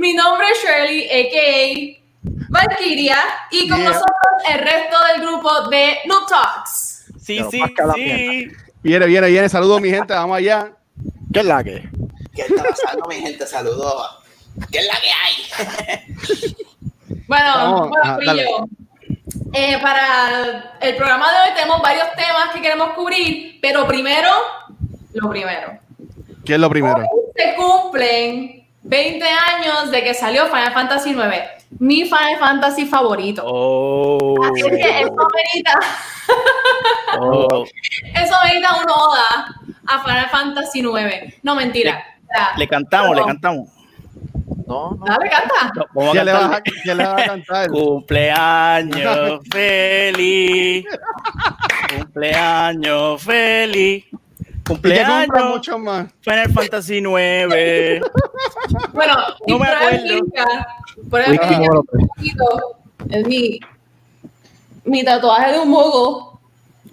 Mi nombre es Shirley, a.k.a. Valkyria, y con Yeah. nosotros el resto del grupo de Noob Talks. Sí, Pero sí, sí. Viene, viene, viene. Saludos, mi gente. Vamos allá. ¿Qué es la que? ¿Qué está pasando, mi gente? Saludos. ¿Qué es la que hay? Bueno, Vamos, bueno, ajá, eh, para el programa de hoy tenemos varios temas que queremos cubrir, pero primero, lo primero. ¿Qué es lo primero? Hoy se cumplen 20 años de que salió Final Fantasy IX, mi Final Fantasy favorito. Oh. Así es que eso merita, oh. eso merita una oda a Final Fantasy IX. No, mentira. Sea, Le cantamos, le cantamos. No, no. Dale, canta. A ¿Quién le, va a, quién le va a cantar? Cumpleaños feliz. Cumpleaños feliz. Cumpleaños mucho más. Final Fantasy 9. Bueno, No me acuerdo. Morote. un poquito, es mi, mi tatuaje de un mogul,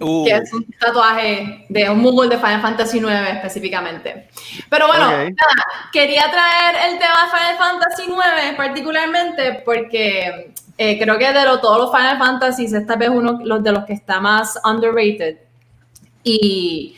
Uh, que es un tatuaje de un mogul de Final Fantasy IX específicamente. Pero bueno, Ok. nada, quería traer el tema de Final Fantasy IX particularmente porque eh, creo que de lo- todos los Final Fantasies, esta vez uno los de los que está más underrated. Y,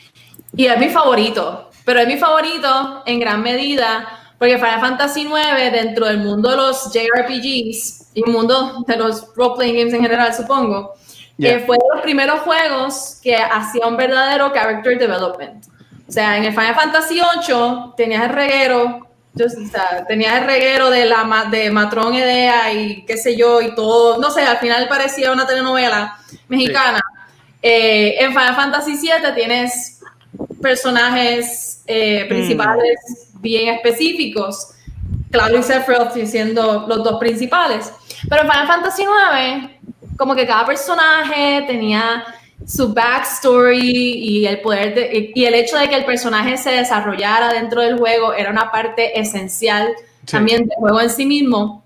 y es mi favorito, pero es mi favorito en gran medida porque Final Fantasy IX dentro del mundo de los JRPGs y mundo de los role-playing games en general, supongo, Yeah. eh, fue de los primeros juegos que hacía un verdadero character development. O sea, en el Final Fantasy VIII tenías el reguero, yo- o sea, tenías el reguero de la de Matrón Edea y qué sé yo y todo, no sé, al final parecía una telenovela mexicana. Eh, en Final Fantasy VII tienes personajes eh, principales bien específicos, Cloud y Sephiroth siendo los dos principales. Pero en Final Fantasy IX, como que cada personaje tenía su backstory y el poder de- y el hecho de que el personaje se desarrollara dentro del juego era una parte esencial Sí. también del juego en sí mismo.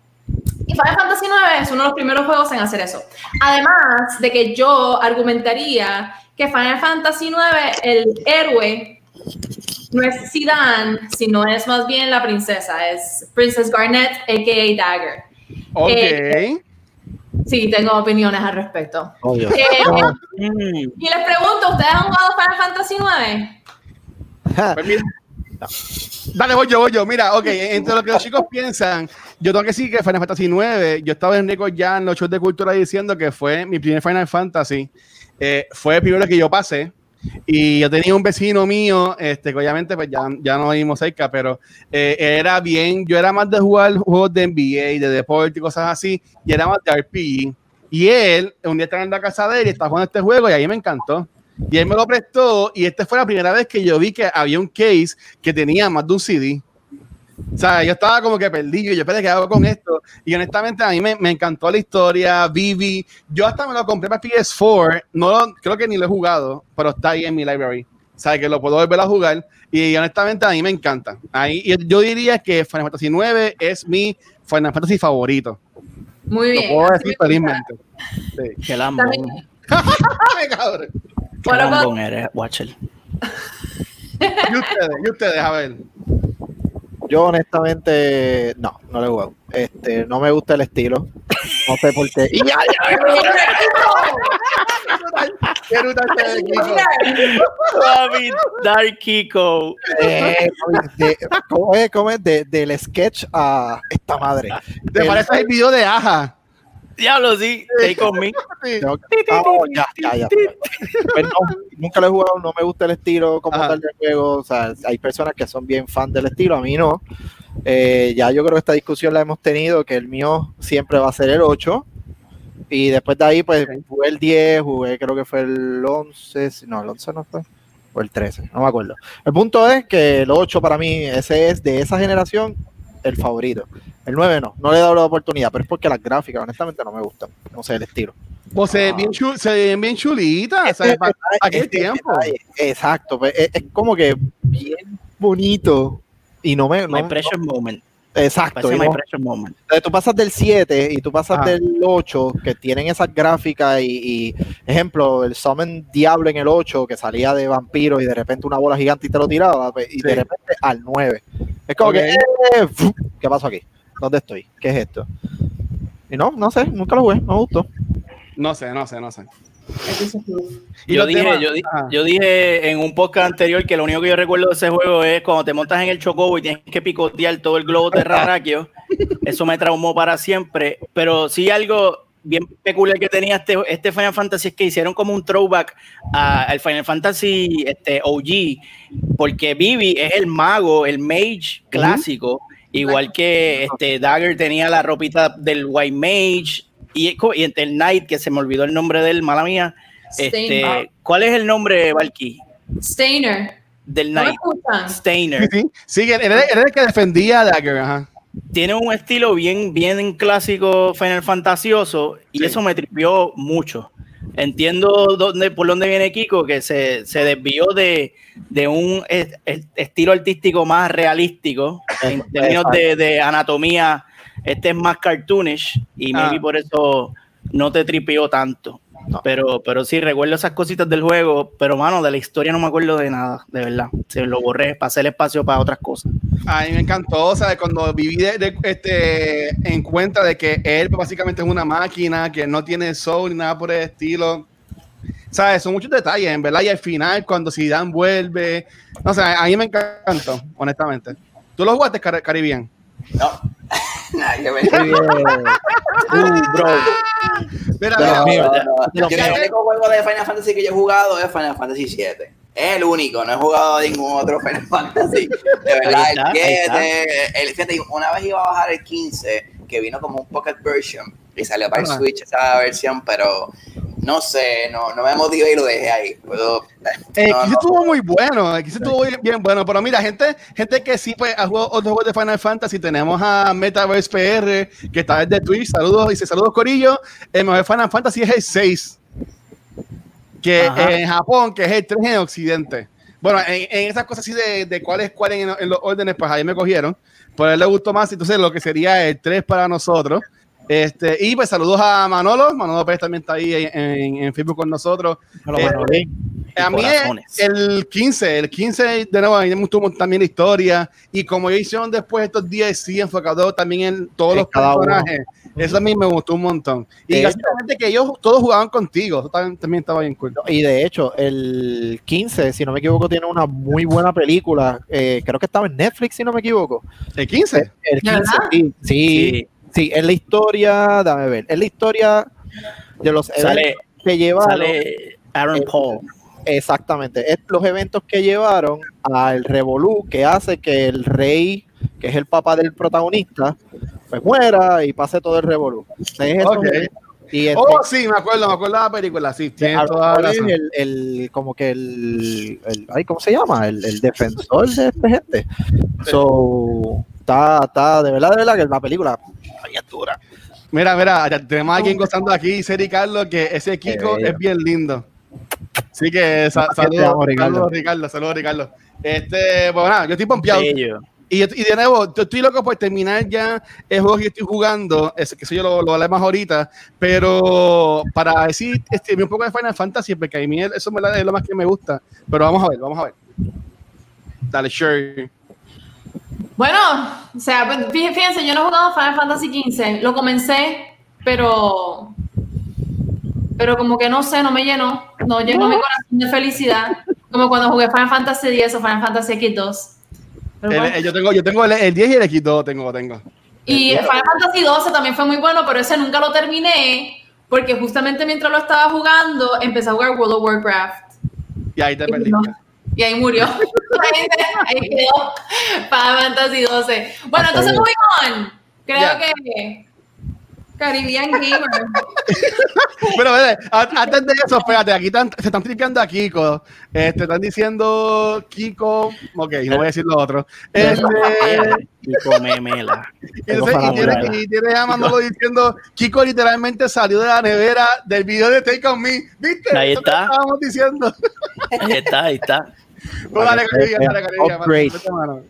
Y Final Fantasy IX es uno de los primeros juegos en hacer eso. Además de que yo argumentaría que Final Fantasy IX, el héroe, no es Zidane, sino es más bien la princesa, es Princess Garnet, a.k.a. Dagger. Ok. Eh, Sí, tengo opiniones al respecto. Oh, Dios. Eh, mm, y les pregunto, ¿ustedes han jugado Final Fantasy IX? Pues mira. Dale, voy yo, voy yo. Mira, ok, entre lo que los chicos piensan, yo tengo que decir que Final Fantasy 9, yo estaba en récord ya en los shows de cultura diciendo que fue mi primer Final Fantasy. Eh, fue el primero que yo pasé. Y yo tenía un vecino mío, este, que obviamente pues ya, ya no vivimos cerca, pero eh, era bien, yo era más de jugar juegos de NBA, de deporte y cosas así, y era más de RPG. Y él, un día estaba en la casa de él y estaba jugando este juego y ahí me encantó. Y él me lo prestó y esta fue la primera vez que yo vi que había un case que tenía más de un CD. O sea, yo estaba como que perdido. y Yo, espérate, ¿qué hago con esto? Y honestamente, a mí me, me encantó la historia. Vivi. Yo hasta me lo compré para PS4. No lo- creo que ni lo he jugado, pero está ahí en mi library. O sea, que lo puedo volver a jugar. Y honestamente, a mí me encanta. Ahí, y yo diría que Final Fantasy 9 es mi Final Fantasy favorito. Muy Lo bien. puedo así decir felizmente. Sí. qué lambón. Cabrón. Qué Bueno, lambón eres, Watcher. Y ustedes, y ustedes, a ver. Yo honestamente, no, no lo he jugado. Este, no me gusta el estilo. No sé por qué. Y ya, ya, Qué brutal se ve, Kiko. Papi, Dark Kiko. eh, de- ¿Cómo es? ¿Cómo es? De- del sketch a esta madre. ¿Te El- parece el video de Aja? Diablo, sí, take on me. Ah, oh, ya, ya, ya. Pues no, nunca lo he jugado, no me gusta el estilo como Ajá. tal del juego. O sea, hay personas que son bien fan del estilo, a mí no. Eh, ya yo creo que esta discusión la hemos tenido, que el mío siempre va a ser el 8. Y después de ahí, pues jugué el 10, jugué creo que fue el 11, si- no, el 11 no fue, o el 13, no me acuerdo. El punto es que el 8 para mí, ese es de esa generación, el favorito. El 9 no, no le he dado la oportunidad, pero es porque las gráficas, honestamente, no me gustan. No sé, el estilo. Pues se, ven bien chul- se ven bien chulitas, ¿sabes? ¿Para, para qué Este tiempo? Exacto, pues, es, es como que bien bonito. Y no me. My no- precious moment. exacto. My no- precious moment. Entonces, tú pasas del 7 y tú pasas Ah. del 8, que tienen esas gráficas y, y, ejemplo, el Summon Diablo en el 8, que salía de vampiro y de repente una bola gigante y te lo tiraba, pues, y de repente al 9. Es como que, eh, ¿qué pasó aquí? ¿Dónde estoy? ¿Qué es esto? Y no, no sé, nunca lo jugué, no me gustó. No sé, no sé, no sé. Y Yo dije, temas- yo, Ajá. yo dije en un podcast anterior que lo único que yo recuerdo de ese juego es cuando te montas en el chocobo y tienes que picotear todo el globo terráqueo. Eso me traumó para siempre. Pero sí algo bien peculiar que tenía este, este Final Fantasy es que hicieron como un throwback a- al Final Fantasy este, OG, porque Vivi es el mago, el mage clásico, igual que este Dagger tenía la ropita del White Mage y, y el Knight, que se me olvidó el nombre de él, mala mía. Este, ¿Cuál es el nombre, Valky? Steiner. Del ¿No me Knight. Steiner. Sí, sí. Era el que defendía a Dagger, ajá. Tiene un estilo bien, bien clásico Final Fantasioso y Sí. eso me tripió mucho. Entiendo dónde, por dónde viene Kiko, que se, se desvió de, de un es- es- estilo artístico más realístico en términos de, de anatomía. Este es más cartoonish y Ah. maybe por eso no te tripió tanto. No. Pero, pero sí, recuerdo esas cositas del juego, pero mano, de la historia no me acuerdo de nada, de verdad. Se lo borré para hacer espacio para otras cosas. A mí me encantó, ¿sabes? Cuando viví de, de- este, en cuenta de que él básicamente es una máquina, que no tiene soul ni nada por el estilo. ¿Sabes? Son muchos detalles, en verdad. Y al final, cuando Zidane vuelve. No sé, a mí me encantó, honestamente. ¿Tú lo jugaste, Car Caribbean? No. Nada que. Uh, bro. Mira, De mira. No, no, no. Yo el único juego de Final Fantasy que yo he jugado es Final Fantasy 7. Es el único, no he jugado ningún otro Final Fantasy. De verdad, está, el 7, el 7, una vez iba a bajar el 15, que vino como un pocket version y salió para el Ajá. Switch esa versión, pero no sé, no, no me motivé y lo dejé ahí. Puedo, El no, 15 no. estuvo muy bueno, 15 estuvo bien, bien bueno, pero mira, gente, gente que sí pues, ha jugado otros juegos de Final Fantasy, tenemos a Metaverse PR, que está desde Twitch, saludos, dice saludos Corillo, el mejor Final Fantasy es el 6, que Ajá. en Japón, que es el 3 en Occidente. Bueno, en, en esas cosas así de, de cuál es cuál en, en los órdenes, pues ahí me cogieron, pero a él le gustó más, entonces lo que sería el 3 para nosotros. Este, y pues saludos a Manolo, Manolo Pérez también está ahí en, en- Facebook con nosotros. Eh, Manolín. A mí corazones. el 15, el 15 de nuevo, a mí me gustó también la historia y como ellos hicieron después estos días, sí, enfocado también en todos En los cada uno. personajes, eso a mí me gustó un montón. Y básicamente que ellos todos jugaban contigo, eso también, también estaba bien cool. Y de hecho, el 15, si no me equivoco, tiene una muy buena película. eh, creo que estaba en Netflix, si no me equivoco. El 15, El ¿De 15, verdad? sí, sí, sí, es la historia, dame ver, es la historia de los Sale, eventos que llevaron. sale Aaron Eh, Paul. Exactamente, es los eventos que llevaron al Revolú, que hace que el rey, que es el papá del protagonista, pues muera y pase todo el Revolú. Es esos Ok. eventos. Y este, oh sí, me acuerdo, me acuerdo de la película, sí, tiene toda la razón. el, el- como que el, el- ay, ¿cómo se llama? El, el defensor de esta gente. So, está, está, de verdad, de verdad que la película dura. Mira, mira, tenemos a alguien gozando aquí, dice Ricardo, que ese Kiko es bien lindo. Así que sa- Te amo, saludos, Ricardo. saludos, Ricardo, saludos, Ricardo. Este, bueno, nada, yo estoy pompeado. Bello. Y, y de nuevo, yo estoy loco por terminar ya el juego que estoy jugando, ese, que eso yo lo, lo haré más ahorita, pero para decir este, un poco de Final Fantasy, porque a mí eso me es lo más que me gusta. Pero vamos a ver, vamos a ver. Dale, sure. Bueno, o sea, pues, fí- fíjense, yo no he jugado Final Fantasy XV. Lo comencé, pero. Pero como que no sé, no me llenó. No llenó mi corazón de felicidad. Como cuando jugué Final Fantasy X o Final Fantasy X2. El- el- yo tengo, yo tengo el, el 10 y el X2, tengo, tengo. Y Final Fantasy 12 también fue muy bueno, pero ese nunca lo terminé. Porque justamente mientras lo estaba jugando, empecé a jugar World of Warcraft. Y ahí te Y, perdí. no, y ahí murió. ahí, quedó Final Fantasy 12. Bueno, entonces moving on. Creo Ya. que Caribbean Gamer. Pero a- antes de eso, espérate, aquí están- se están tripeando a Kiko. Este, están diciendo Kiko. Ok, no voy a decir lo otro. Este, Kiko Memela. y entonces, y tiene, y tiene a Manolo diciendo: Kiko literalmente salió de la nevera del video de Take On Me. ¿Viste? Ahí Eso está. estábamos diciendo. Ahí está, ahí está. Pues dale, Caribbean, dale, Caribbean.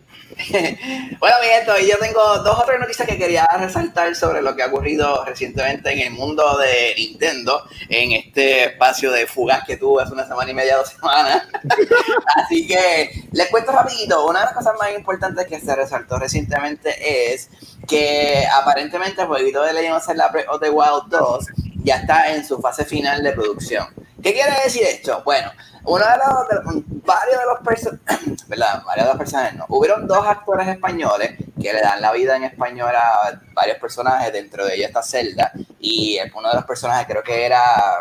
Bueno, mi gente, yo tengo dos o tres noticias que quería resaltar sobre lo que ha ocurrido recientemente en el mundo de Nintendo, en este espacio de fugas que tuve hace una semana y media, dos semanas. Así que les cuento rapidito, una de las cosas más importantes que se resaltó recientemente es que aparentemente el jueguito de Legend of Zelda Breath of the Wild 2 ya está en su fase final de producción. ¿Qué quiere decir esto? Bueno, uno de los, de- varios de los personajes, ¿verdad? Varios de los personajes, no. Hubieron dos actores españoles que le dan la vida en español a varios personajes, dentro de ellos está Zelda, y uno de los personajes creo que era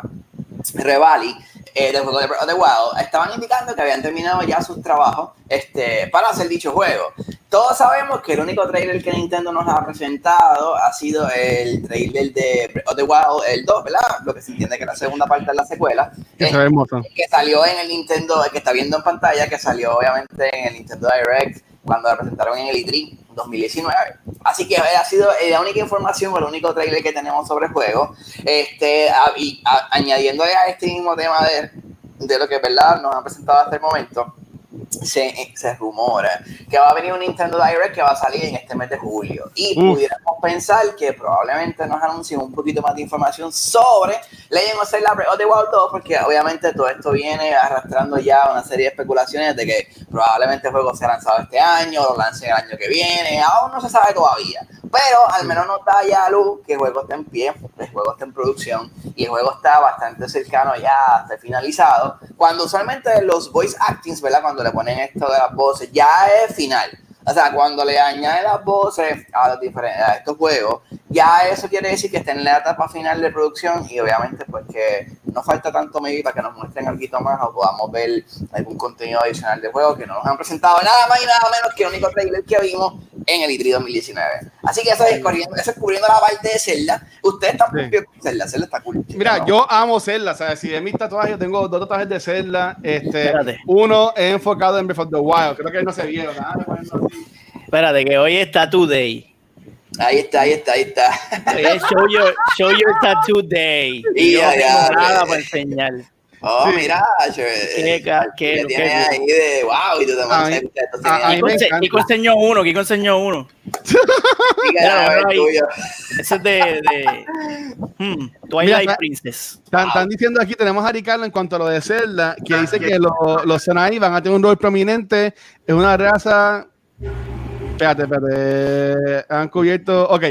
Revali, eh, del juego de Breath of the Wild, estaban indicando que habían terminado ya sus trabajos este, para hacer dicho juego. Todos sabemos que el único trailer que Nintendo nos ha presentado ha sido el trailer de Breath of the Wild, el 2, ¿verdad? Lo que se entiende que la segunda parte de la secuela. Que hermoso. que salió en el Nintendo, que está viendo en pantalla, que salió obviamente en el Nintendo Direct cuando la presentaron en el E E3 2019. Así que ha sido eh, la única información o el único trailer que tenemos sobre el juego. Este, y añadiéndole a este mismo tema de, de lo que verdad nos han presentado hasta el momento, se, se rumora que va a venir un Nintendo Direct que va a salir en este mes de julio. Y Uf. pudiéramos pensar que probablemente nos anuncien un poquito más de información sobre Legend of Zelda Breath of the Wild 2, porque obviamente todo esto viene arrastrando ya una serie de especulaciones de que probablemente el juego sea lanzado este año, lo lancen el año que viene, aún no se sabe todavía. Pero al menos nos da ya luz que el juego está en pie, el juego está en producción y el juego está bastante cercano ya ser finalizado. Cuando usualmente los voice actings, ¿verdad? Cuando le ponen esto de las voces, ya es final. O sea, cuando le añaden las voces a, los diferentes, a estos juegos, ya eso quiere decir que está en la etapa final de producción y obviamente pues que no falta tanto maybe para que nos muestren algo más o podamos ver algún contenido adicional del juego que no nos han presentado nada más y nada menos que el único trailer que vimos en el E3 2019. Así que eso es, corriendo, eso es cubriendo la parte de Zelda. Ustedes están Sí. con Zelda, Zelda está cool. Mira, ¿no? yo amo Zelda, ¿sabes? Si de mis tatuajes, yo tengo dos tatuajes de Zelda. Este, Espérate. uno es enfocado en Breath of the Wild. Creo que no se vieron. Ah, así. Espérate, que hoy es Tattoo Day. Ahí está, ahí está, ahí está. Show your, show your Tattoo Day. Y yo no Ya, tengo ya, nada ya. para enseñar. Oh, Sí. mira, Qué ca- qué- que bien. ahí de wow y tú te tiene- mí Kiko, enseñó uno, Kiko enseñó uno. Ese es de, de hmm, Twilight Mira, Princess. Están, están diciendo aquí, tenemos a Ricardo en cuanto a lo de Zelda, que dice que lo- los Senai van a tener un rol prominente. Es una raza. Espérate, espérate. Han cubierto. Ok.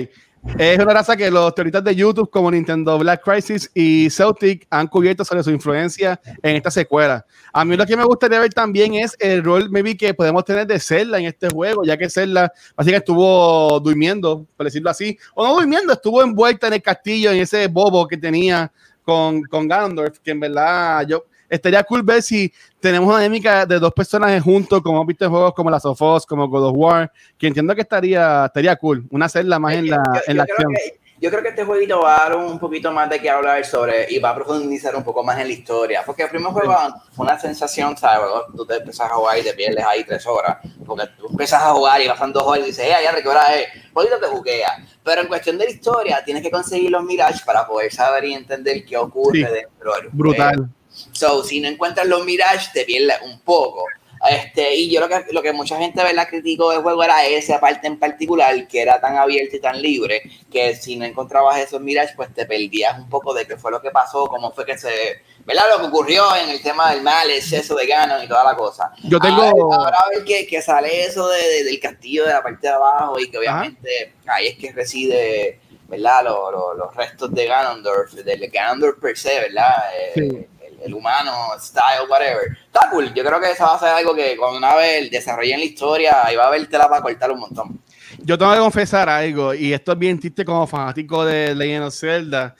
Es una raza que los teoristas de YouTube, como Nintendo Black Crisis y Celtic, han cubierto sobre su influencia en esta secuela. A mí lo que me gustaría ver también es el rol, maybe, que podemos tener de Zelda en este juego, ya que Zelda básicamente estuvo durmiendo, por decirlo así, o no durmiendo, estuvo envuelta en el castillo, en ese bobo que tenía con, con Ganondorf, que en verdad yo estaría cool ver si tenemos una dinámica de dos personajes juntos, como hemos visto en juegos como Last of Us, como God of War, que entiendo que estaría, estaría cool, una Zelda más en la, Yo- yo- en la yo creo acción. que- yo creo que este jueguito va a dar un poquito más de qué hablar sobre y va a profundizar un poco más en la historia. Porque el primer juego fue una sensación, ¿sabes? Tú te empiezas a jugar y te pierdes ahí tres horas. Porque tú empiezas a jugar y pasan dos horas y dices, ¡eh, ya ¿qué hora es! Jueguito te juguea. Pero en cuestión de la historia, tienes que conseguir los Mirage para poder saber y entender qué ocurre Sí. dentro del Brutal. juego. So, si no encuentras los Mirage, te pierdes un poco. Este, y yo lo que, lo que mucha gente ¿verdad? criticó del juego era esa parte en particular, que era tan abierta y tan libre, que si no encontrabas esos Mirage, pues te perdías un poco de qué fue lo que pasó, cómo fue que se, ¿verdad? Lo que ocurrió en el tema del mal, el exceso de Ganon y toda la cosa. Yo tengo- Ahora, ahora a ver que, que sale eso de, de- del castillo de la parte de abajo y que obviamente ahí es que reside, ¿verdad? Lo- lo- los restos de Ganondorf, del Ganondorf per se, ¿verdad? Eh, Sí. El, humano, style, whatever. Está cool. Yo creo que eso va a ser algo que cuando una vez desarrollen la historia, ahí va a haber tela para cortar un montón. Yo tengo que confesar algo, y esto es bien triste como fanático de Legend of Zelda.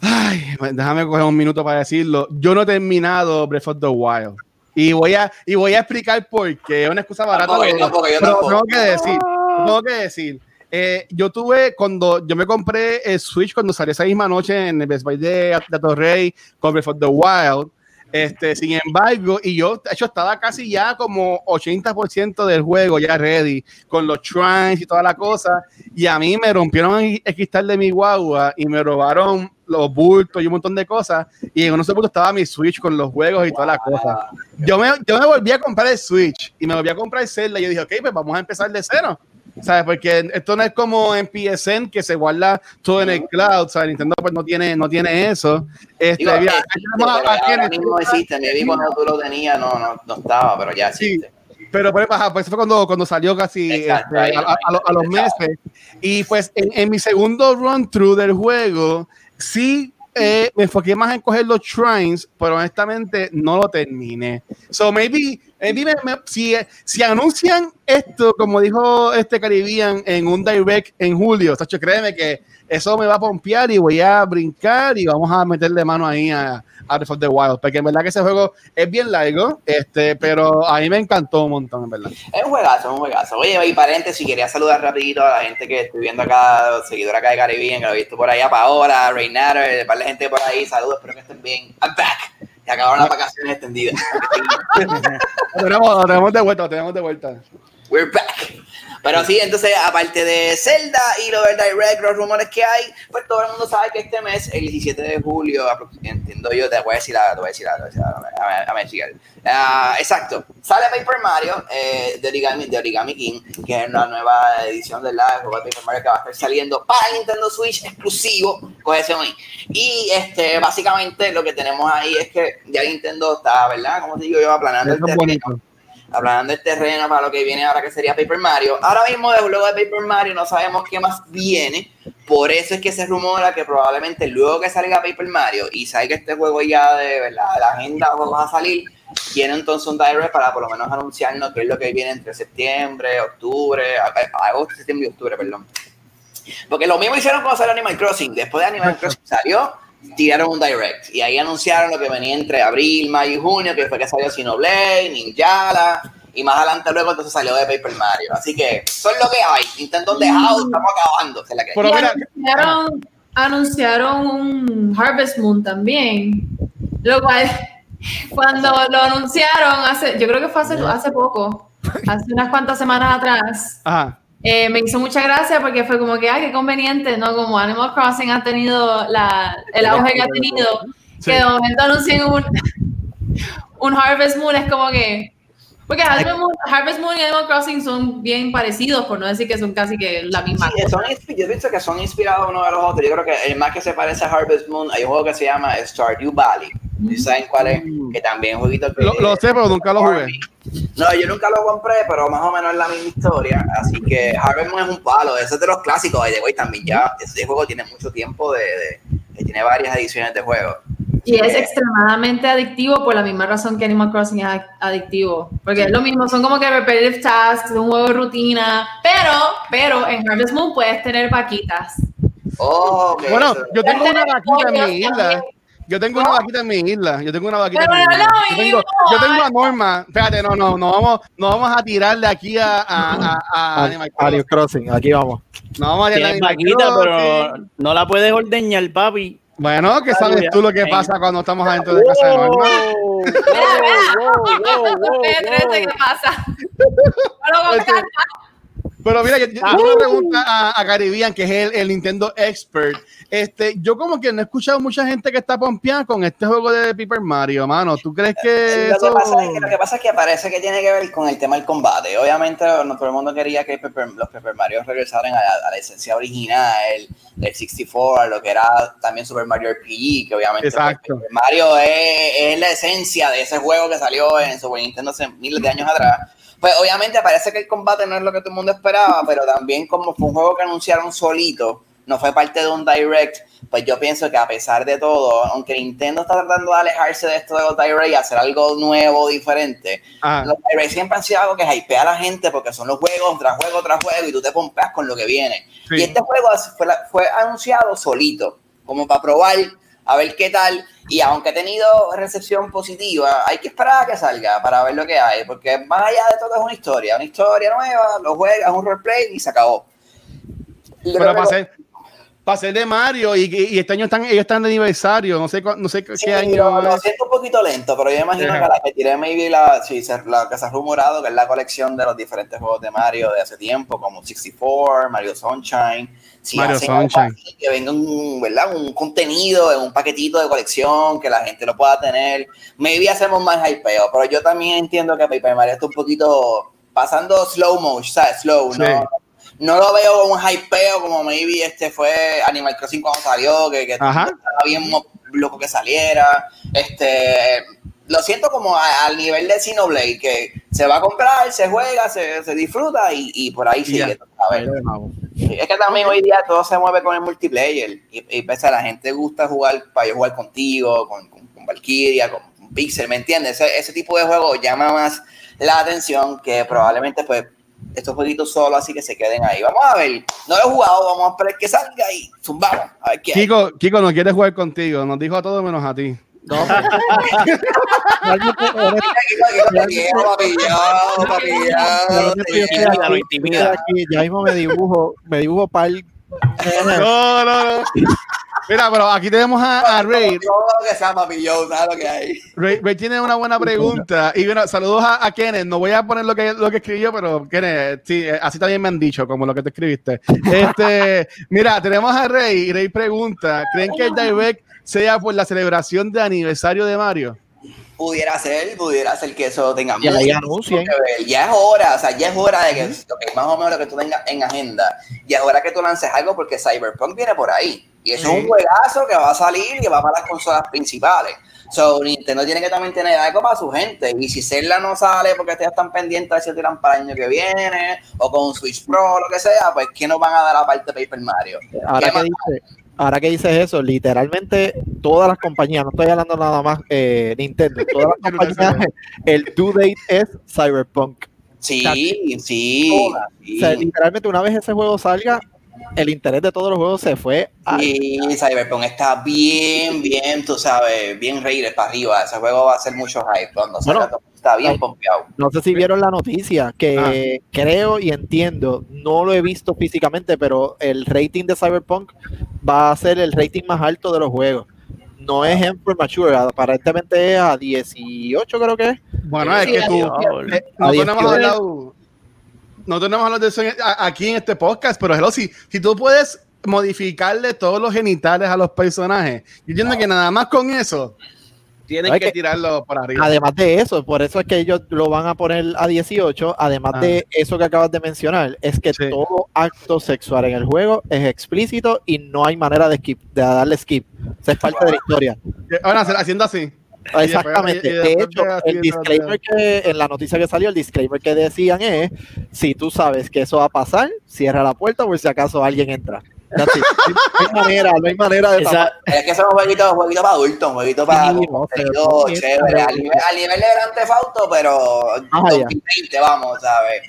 Ay, déjame coger un minuto para decirlo. Yo no he terminado Breath of the Wild. Y voy a, y voy a explicar por qué. Es una excusa barata. Tampoco, yo pero tengo que decir, tengo que decir. Eh, yo tuve cuando yo me compré el Switch cuando salió esa misma noche en el Best Buy de, de Torrey con Breath of the Wild. Este, sin embargo, y yo, de hecho, estaba casi ya como 80% del juego ya ready, con los shrines y toda la cosa, y a mí me rompieron el cristal de mi guagua y me robaron los bultos y un montón de cosas, y en unos segundos estaba mi Switch con los juegos y toda la cosa. Yo me, yo me volví a comprar el Switch, y me volví a comprar el Zelda, y yo dije, ok, pues vamos a empezar de cero. ¿Sabes? Porque esto no es como en PSN que se guarda todo en el cloud, ¿sabes? Nintendo pues no tiene, no tiene eso. Este, Digo, mira, existe, en ahora el- mismo existe. Me vi cuando tú lo tenías, no, no, no estaba, pero ya Sí, existe. pero pues, ajá, pues fue cuando, cuando salió casi Exacto, este, a, a- a lo- a los meses. Y pues en, en mi segundo run through del juego, sí eh, me enfoqué más en coger los shrines, pero honestamente no lo terminé. So maybe, maybe me- me- si, si anuncian esto, como dijo este Caribbean en un direct en julio, Sacho, créeme que eso me va a pompear y voy a brincar y vamos a meterle mano ahí a, a Breath of the Wild, porque en verdad que ese juego es bien largo, este, pero a mí me encantó un montón, en verdad. Es un juegazo, es un juegazo. Oye, y paréntesis, quería saludar rapidito a la gente que estoy viendo acá, los seguidores acá de Caribbean, que lo he visto por ahí, a Paola, Reinato, eh, par de gente por ahí, saludos, espero que estén bien. I'm back. Se acabaron las vacaciones extendidas. Lo tenemos, lo tenemos de vuelta, lo tenemos de vuelta. We're back. Pero sí, entonces, aparte de Zelda y lo del Direct, los rumores que hay, pues todo el mundo sabe que este mes, el 17 de julio, entiendo yo, te voy a decir algo, te voy a decir algo, te voy a decir algo, a ver, a. Ah, exacto, sale Paper Mario eh, de, Origami, de Origami King, que es una nueva edición del juego de Paper Mario que va a estar saliendo para Nintendo Switch exclusivo, ese hoy. Y este, básicamente lo que tenemos ahí es que ya Nintendo está, ¿verdad? Como te digo yo, aplanando el terreno. Hablando del terreno para lo que viene ahora que sería Paper Mario. Ahora mismo de luego de Paper Mario no sabemos qué más viene, por eso es que se rumora que probablemente luego que salga Paper Mario y salga este juego ya de verdad, la agenda juegos a salir, tiene entonces un direct para por lo menos anunciarnos qué es lo que viene entre septiembre, octubre, agosto, septiembre y octubre, perdón. Porque lo mismo hicieron con salió Animal Crossing. Después de Animal Crossing salió, tiraron un direct. Y ahí anunciaron lo que venía entre abril, mayo y junio, que fue que salió Xenoblade, Ninjala. Y más adelante luego entonces salió de Paper Mario. Así que son lo que hay. Nintendo dejado, estamos acabando. Se la Pero Y mira, anunciaron, anunciaron un Harvest Moon también. Lo cual, cuando lo anunciaron, hace, yo creo que fue hace, hace poco, hace unas cuantas semanas atrás, ajá. Eh, me hizo mucha gracia porque fue como que, ay, qué conveniente, ¿no? Como Animal Crossing ha tenido la, el auge que ha tenido, Sí. que de momento anuncien un, un Harvest Moon, es como que... Porque Harvest Moon, Harvest Moon y Animal Crossing son bien parecidos, por no decir que son casi que la misma Sí, son, inspi- yo pienso que son inspirados uno de los otros. Yo creo que el más que se parece a Harvest Moon, hay un juego que se llama Stardew Valley. ¿Y ¿Saben cuál es? Que también es un jueguito que... Lo, lo sé, pero nunca lo jugué. No, yo nunca lo compré, pero más o menos es la misma historia. Así que Harvest Moon es un palo. Ese es de los clásicos. Way, también ya ese juego tiene mucho tiempo de, de- de- tiene varias ediciones de juego. Y es extremadamente adictivo por la misma razón que Animal Crossing es ad- adictivo. Porque es lo mismo, son como que repetitive tasks, un juego de rutina. Pero, pero en Harvest Moon puedes tener vaquitas. Oh, ok, Bueno, yo tengo una tener vaquita en mi isla. Yo tengo una vaquita en mi isla. Yo tengo una vaquita Pero en mi no isla. es lo Yo tengo, mismo, yo tengo a. Norma. Espérate, no, no, no vamos, no vamos a tirarle aquí a, a, a, a Animal Crossing. Aquí vamos. No vamos a Animal vaquita, pero no la puedes ordeñar, papi. Bueno, ¿qué sabes tú lo que pasa cuando estamos adentro de casa de Norma? Espérate, ¿qué pasa? Bueno, con calma. Pero mira, yo, yo tengo una pregunta a, a Caribbean, que es el, el Nintendo Expert. Este, yo como que no he escuchado mucha gente que está pompeada con este juego de Paper Mario, mano. ¿Tú crees que Lo que, pasa es que, lo que pasa es que parece que tiene que ver con el tema del combate. Obviamente, no todo el mundo quería que los Paper Mario regresaran a la, a la esencia original del 64, a lo que era también Super Mario RPG, que obviamente pues, Exacto. Paper Mario es, es la esencia de ese juego que salió en Super Nintendo hace miles de años atrás. Pues obviamente parece que el combate no es lo que todo el mundo esperaba, pero también como fue un juego que anunciaron solito, no fue parte de un direct, pues yo pienso que a pesar de todo, aunque Nintendo está tratando de alejarse de esto de los direct y hacer algo nuevo, diferente, Ah, los direct siempre han sido algo que hypea a la gente porque son los juegos tras juego tras juego y tú te pompeas con lo que viene. sí. Y este juego fue anunciado solito, como para probar, a ver qué tal. Y aunque ha tenido recepción positiva, hay que esperar a que salga para ver lo que hay, porque más allá de todo es una historia, una historia nueva, lo juegas, un roleplay y se acabó. Pero para ser, ser de Mario y, y este año están, ellos están de aniversario, no sé, no sé qué Sí, año lo, siento un poquito lento, pero yo imagino Ajá. que la que tiré maybe la, sí, la que se ha rumorado, que es la colección de los diferentes juegos de Mario de hace tiempo, como 64, Mario Sunshine. Si Mario Sunshine. que venga un, ¿verdad? un contenido en un paquetito de colección, que la gente lo pueda tener. Maybe hacemos más hypeo, pero yo también entiendo que Paper Mario está un poquito pasando slow motion, ¿sabes? Slow, Sí. ¿no? No lo veo como un hypeo como maybe este fue Animal Crossing cuando salió, que, que estaba bien loco que saliera. Este, lo siento como a- al nivel de Xenoblade, que se va a comprar, se juega, se, se disfruta y, y por ahí sigue. Es que también hoy día todo se mueve con el multiplayer y, y pese a la gente gusta jugar para yo jugar contigo, con, con, con Valkyria, con, con Pixel, ¿me entiendes? Ese, ese tipo de juego llama más la atención que probablemente pues estos jueguitos solo así que se queden ahí. Vamos a ver, no lo he jugado, vamos a esperar que salga y zumbamos, a ver qué hay. Kiko, Kiko no quiere jugar contigo, nos dijo a todos menos a ti. No, pues, ya mismo me dibujo, me dibujo par No, no, no. Mira, pero aquí tenemos a, a Ray. Yo lo que sea, papi, yo, ¿sabes lo que hay? Ray. Ray tiene una buena pregunta. Y bueno, saludos a, a Kenneth. No voy a poner lo que, lo que escribió, pero Kenneth, sí, eh, así también me han dicho, como lo que te escribiste. Este, mira, tenemos a Ray. Y Ray pregunta: ¿Creen que el Direct sea por la celebración de aniversario de Mario? Pudiera ser, pudiera ser que eso tenga Y ahí mucho que ver. Ya es hora, o sea, ya es hora de que, ok, más o menos lo que tú tengas en agenda, ya es hora que tú lances algo porque Cyberpunk viene por ahí. Y eso es un juegazo que va a salir y que va para las consolas principales. So, Nintendo tiene que también tener algo para su gente. Y si Zelda no sale porque ustedes están pendientes de si tiran para el año que viene, o con Switch Pro, lo que sea, pues ¿qué nos van a dar aparte de Paper Mario? Ahora ¿Qué que, dice, ahora que dices eso, literalmente todas las compañías, no estoy hablando nada más eh, Nintendo, todas las compañías, el due date es Cyberpunk. Sí, sí. O sea, sí. literalmente una vez ese juego salga, el interés de todos los juegos se fue a... Y Cyberpunk está bien, bien, tú sabes, bien rated para arriba. Ese juego va a ser mucho hype. Cuando salga, Bueno, está bien pompeado. No sé si vieron la noticia, que creo y entiendo, no lo he visto físicamente, pero el rating de Cyberpunk va a ser el rating más alto de los juegos. No es en for mature, aparentemente es a 18 creo que es. Bueno, es que tú. Eh, no hemos 18. hablado. Nosotros no hemos hablado de eso en- a- aquí en este podcast, pero hello, si, si tú puedes modificarle todos los genitales a los personajes, yo entiendo que nada más con eso tienes Hay que, que- tirarlo por arriba. Además de eso, por eso es que ellos lo van a poner a 18, además Ah. de eso que acabas de mencionar, es que Sí. todo acto sexual en el juego es explícito y no hay manera de, skip, de darle skip. O sea, es parte de la historia. Ahora, haciendo así. Exactamente. y de después hecho, de el disclaimer que en la noticia que salió, el disclaimer que decían es: si tú sabes que eso va a pasar, cierra la puerta por si acaso alguien entra. No hay manera, no hay manera de Esa, Es que son jueguitos, jueguitos para adultos, un jueguito para Sí, no, chévere. Al nivel, al nivel de Grand Theft Auto, pero allá. 2020, vamos, ¿sabes?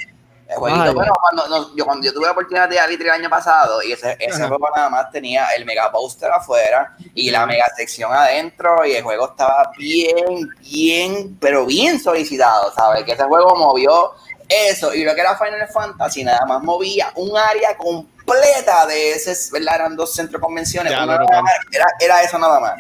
El jueguito, bueno, cuando, no, yo, cuando yo tuve la oportunidad de ir a Litri el año pasado, y ese, ese juego nada más tenía el mega poster afuera y la mega sección adentro, y el juego estaba bien, bien, pero bien solicitado, ¿sabes? Que ese juego movió eso, y lo que era Final Fantasy nada más movía un área completa de ese, ¿verdad? Eran dos centros de convenciones, Ya, era, era eso nada más.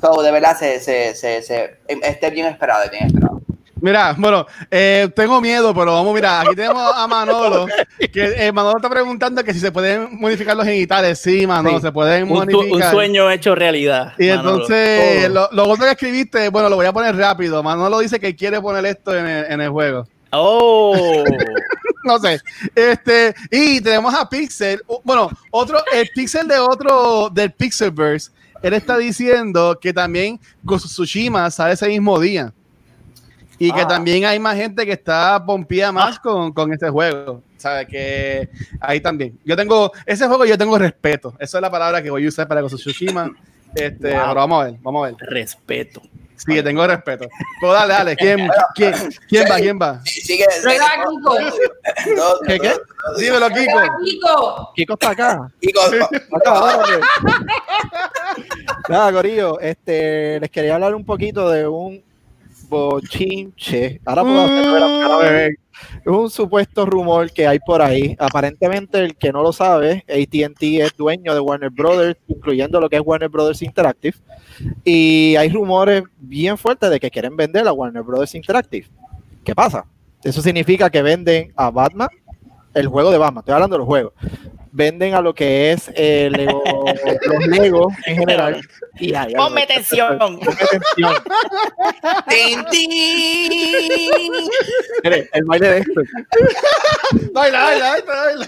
So, de verdad, se, se, se, se, este es bien esperado, es bien esperado. Mira, bueno, eh, tengo miedo, pero vamos, mira, aquí tenemos a Manolo, que eh, Manolo está preguntando que si se pueden modificar los genitales. Sí, Manolo, Sí. se pueden un, modificar. un sueño hecho realidad. Y Manolo. entonces, lo, lo otro que escribiste, bueno, lo voy a poner rápido. Manolo dice que quiere poner esto en el, en el juego. Oh, No sé. Este, y tenemos a Pixel. Bueno, otro, el Pixel de otro, del Pixelverse, él está diciendo que también of Tsushima sale ese mismo día. Y que Ah. también hay más gente que está pompía más con, con este juego. ¿Sabe? Que ahí también. Yo tengo, ese juego yo tengo respeto. Esa es la palabra que voy a usar para Ghost of Tsushima. Este, Wow. pero vamos a ver, vamos a ver. respeto. Sí, que tengo respeto. Pues dale, dale. ¿Quién, quién, quién va? ¿Quién va? Sí, Sigue. Sigue- Kiko. ¿Qué, qué? todo- Dímelo, Kiko. Kiko. Kiko está acá. Kiko, Acá. Nada, Corillo, este, les quería hablar un poquito de un bochinche. Ahora puedo. Es un supuesto rumor que hay por ahí. Aparentemente, el que no lo sabe, ATT es dueño de Warner Brothers, incluyendo lo que es Warner Brothers Interactive. Y hay rumores bien fuertes de que quieren vender a Warner Brothers Interactive. ¿Qué pasa? Eso significa que venden a Batman, el juego de Batman, estoy hablando de los juegos. Venden a lo que es eh, Lego- los Lego en general. Y hay algo- Ponme tensión. Ponme tensión. ¡Tin, tin! Mire, el baile de esto. Baila, baila, baila,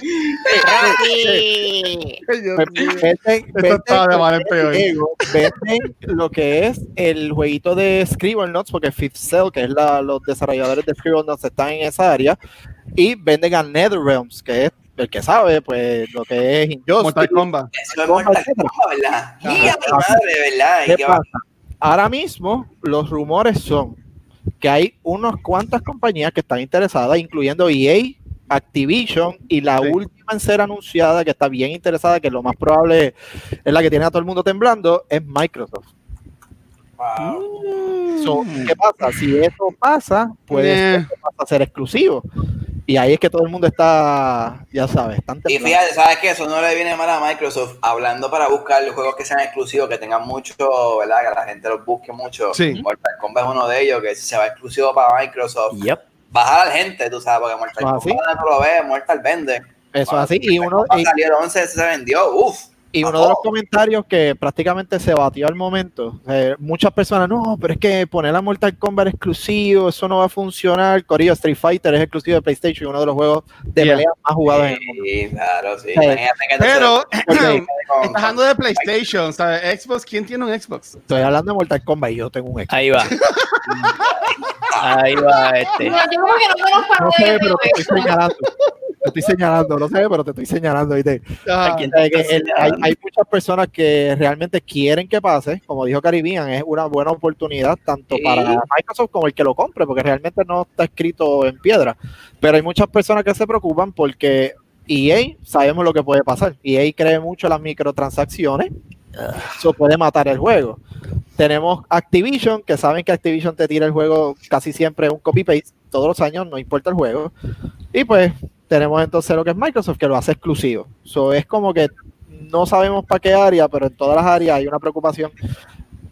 venden lo que es el jueguito de Scribblenauts, porque Fifth Cell, que es la, los desarrolladores de Scribblenauts, están en esa área, y venden a NetherRealms, que es el que sabe, pues lo que es Injustice. Mortal Kombat. Eso es Mortal Kombat, ¿verdad? ¡Y a mi madre, ¿verdad? ¿Qué ¿Y qué va? pasa? Ahora mismo los rumores son que hay unas cuantas compañías que están interesadas, incluyendo EA, Activision y la Sí. última en ser anunciada, que está bien interesada, que lo más probable es la que tiene a todo el mundo temblando, es Microsoft. Wow. So, ¿Qué pasa? Si eso pasa, puede Yeah. ser que pasa a ser exclusivo. Y ahí es que todo el mundo está, ya sabes, están Y fíjate, ¿sabes qué? Eso no le viene mal a Microsoft hablando para buscar los juegos que sean exclusivos, que tengan mucho, ¿verdad? Que la gente los busque mucho. Sí. Mortal Kombat es uno de ellos, que si se va exclusivo para Microsoft, Yep. baja a la gente, tú sabes, porque Mortal Ah. Kombat no lo ves, Mortal vende. Eso es así. Y uno, y- salió el 11 se vendió, uff. Y uno de los comentarios que prácticamente se batió al momento, eh, muchas personas, no, pero es que poner a Mortal Kombat exclusivo, eso no va a funcionar. Corillo Street Fighter es exclusivo de PlayStation, uno de los juegos de Yeah. pelea más jugados en el mundo. Sí, claro, sí. Pero, estás hablando de PlayStation, ¿sabes? Xbox, ¿quién tiene un Xbox? Estoy hablando de Mortal Kombat y yo tengo un Xbox. Ahí va. Ahí va este. No, yo creo que no conozco a No nadie sé, que pero te estoy señalando. Te estoy señalando, no sé, pero te estoy señalando. ¿viste? Ah, hay, muchas personas que realmente quieren que pase, como dijo Caribbean, es una buena oportunidad tanto Sí. para Microsoft como el que lo compre, porque realmente no está escrito en piedra. Pero hay muchas personas que se preocupan porque EA sabemos lo que puede pasar. EA cree mucho en las microtransacciones, eso puede matar el juego. Tenemos Activision, que saben que Activision te tira el juego casi siempre un copy-paste todos los años, no importa el juego. Y pues tenemos entonces lo que es Microsoft, que lo hace exclusivo. So, es como que no sabemos para qué área, pero en todas las áreas hay una preocupación.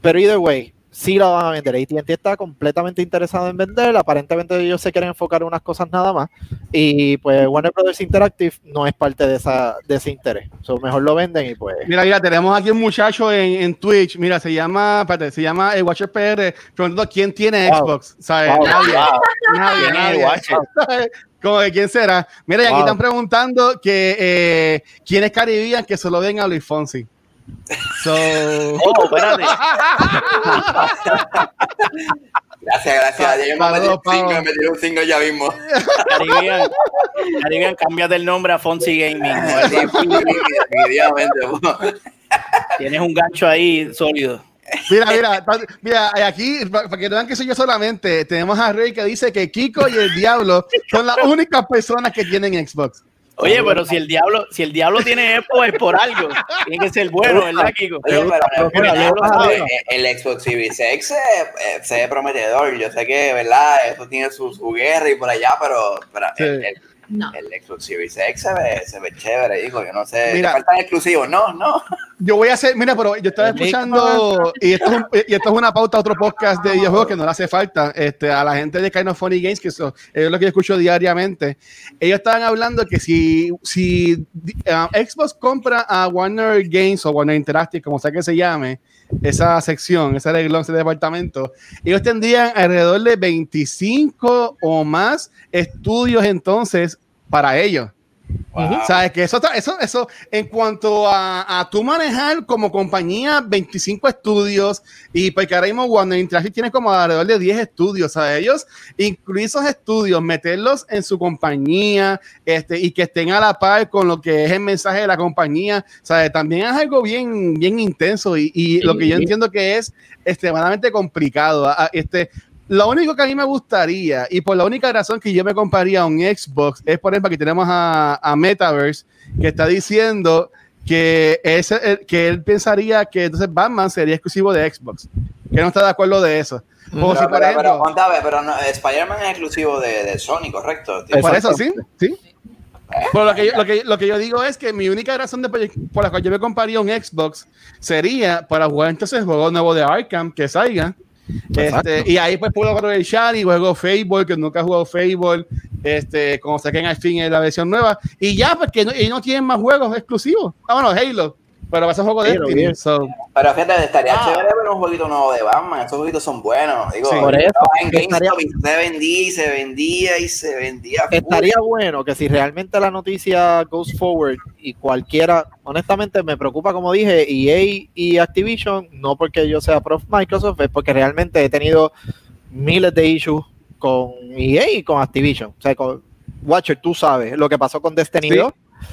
Pero either way, sí la van a vender. AT&T está completamente interesado en vender. Aparentemente ellos se quieren enfocar en unas cosas nada más. Y pues Warner Brothers Interactive no es parte de, esa, de ese interés. So, mejor lo venden y pues... Mira, mira, tenemos aquí un muchacho en, en Twitch. Mira, se llama, espérate, se llama el Watcher PR, preguntando quién tiene Wow. Xbox. ¿Sabes? Wow. Nadie, Wow. nadie, ¿Quién es el nadie. Como de quién será. Mira, y aquí Wow. están preguntando que eh, quién es Caribbean que solo ven a Luis Fonsi. So, Oh, espérate. Gracias, gracias. Ya yo me metí un single, Pau. me tiré un single ya mismo. Caribbean, Caribbean, cámbiate el nombre a Fonsi Gaming. definitivamente. Tienes un gancho ahí sólido. Mira, mira, mira, aquí, para que no vean que soy yo solamente, tenemos a Rey que dice que Kiko y el Diablo son las únicas personas que tienen Xbox. Oye, pero si el diablo, si el diablo tiene Expo es por algo. Tiene que ser bueno, ¿verdad, Kiko? Oye, pero, pero pero mira, el, Xbox Series X se, eh, se ve prometedor. Yo sé que, ¿verdad? Eso tiene su, su guerra y por allá, pero, pero Sí. el, el- No. el Xbox Series X se ve, se ve chévere, digo. Yo no sé. Mira. faltan exclusivos. No, no. Yo voy a hacer, mira, pero yo estaba escuchando, y esto, es un- y esto es una pauta otro podcast de videojuegos que no le hace falta este, a la gente de Kind of Funny Games, que eso, es lo que yo escucho diariamente. Ellos estaban hablando que si, si uh, Xbox compra a Warner Games o Warner Interactive, como sea que se llame, esa sección, ese reglón, ese departamento, ellos tendrían alrededor de 25 o más estudios entonces para ellos. Wow. ¿Sabes? Que eso, eso, eso, en cuanto a, a tú manejar como compañía 25 estudios y porque ahora mismo Warner Interactive tiene como alrededor de 10 estudios, ¿sabes? Ellos incluir esos estudios, meterlos en su compañía este, y que estén a la par con lo que es el mensaje de la compañía, ¿sabes? También es algo bien, bien intenso y, y lo que yo Sí. entiendo que es extremadamente complicado. A- a- Este, lo único que a mí me gustaría, y por la única razón que yo me compraría un Xbox, es por ejemplo que tenemos a, a Metaverse, que está diciendo que, ese, eh, que él pensaría que entonces Batman sería exclusivo de Xbox. que no está de acuerdo de eso. Como Pero, si, por pero, ejemplo, a pero no, Spider-Man es exclusivo de, de Sony, ¿correcto? por eso sí, sí. Pero lo que, yo, lo, que, lo que yo digo es que mi única razón de, por la cual yo me compraría un Xbox sería para jugar entonces el juego nuevo de Arkham que salga. Este, y ahí pues puedo aprovechar y juego Fable, que nunca he jugado Fable, este, como saquen al fin en la versión nueva. Y ya, porque no, y no tienen más juegos exclusivos. Ah, bueno, Halo, pero va a ser juego de Destiny. So, Pero fíjate, estaría Ah. chévere ver un jueguito nuevo de Batman. Esos jueguitos son buenos. Digo, Sí. Por eso, en estaría- se vendía y se vendía y se vendía. full. Estaría bueno que si realmente la noticia goes forward y cualquiera, honestamente me preocupa como dije, EA y Activision, no porque yo sea pro Microsoft, es porque realmente he tenido miles de issues con EA y con Activision. O sea, con Watcher, tú sabes lo que pasó con Destiny Sí. 2.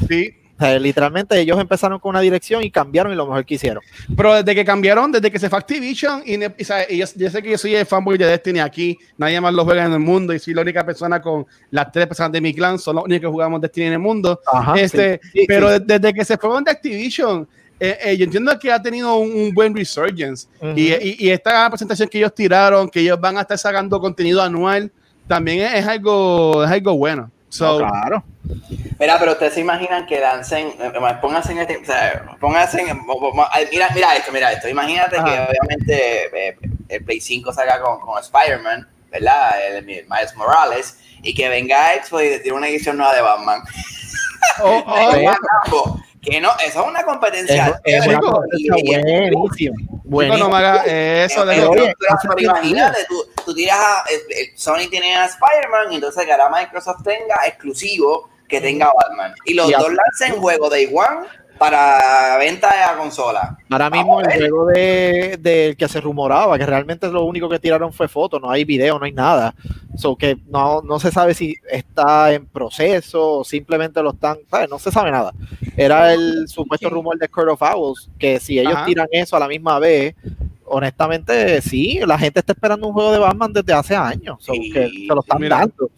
sí. O sea, literalmente ellos empezaron con una dirección y cambiaron y lo mejor que hicieron. Pero desde que cambiaron, desde que se fue Activision, y, y, y yo, yo sé que yo soy el fanboy de Destiny aquí, nadie más lo juega en el mundo, y soy la única persona con las tres personas de mi clan, son los únicos que jugamos Destiny en el mundo. Ajá, este, sí, pero sí. de- desde que se fueron de Activision, eh, eh, yo entiendo que ha tenido un, un buen resurgence. Ujú. y, y- y esta presentación que ellos tiraron, que ellos van a estar sacando contenido anual, también es, es algo, es algo bueno. So, No, claro. Mira, pero ustedes se imaginan que lancen, eh, eh, pónganse en este, o sea, pónganse en, mira, mira esto, mira esto. Imagínate Ajá. que obviamente eh, el Play 5 salga con, con Spider-Man, ¿verdad? El, Miles Morales, y que venga Xbox y tire una edición nueva de Batman. oh, oh, que no, eso es una competencia. Es, es una chico, competencia Y- y- buenísima. Chico, no me hagas eso. de Pero, Oye, pero- pero hace tiempo. imagínate, tú, tú tiras a, eh, eh, Sony tiene a Spider-Man y entonces que ahora Microsoft tenga exclusivo que tenga Batman. Y los Y dos lancen juego de One para venta de la consola. Ahora mismo el juego de, del que se rumoraba, que realmente lo único que tiraron fue fotos, no hay video, no hay nada. So que no, no se sabe si está en proceso o simplemente lo están, ¿sabes? No se sabe nada. Era el supuesto rumor de Court of Owls, que si ellos Ajá. tiran eso a la misma vez, honestamente sí, la gente está esperando un juego de Batman desde hace años, so Sí. que se lo están Mira, dando.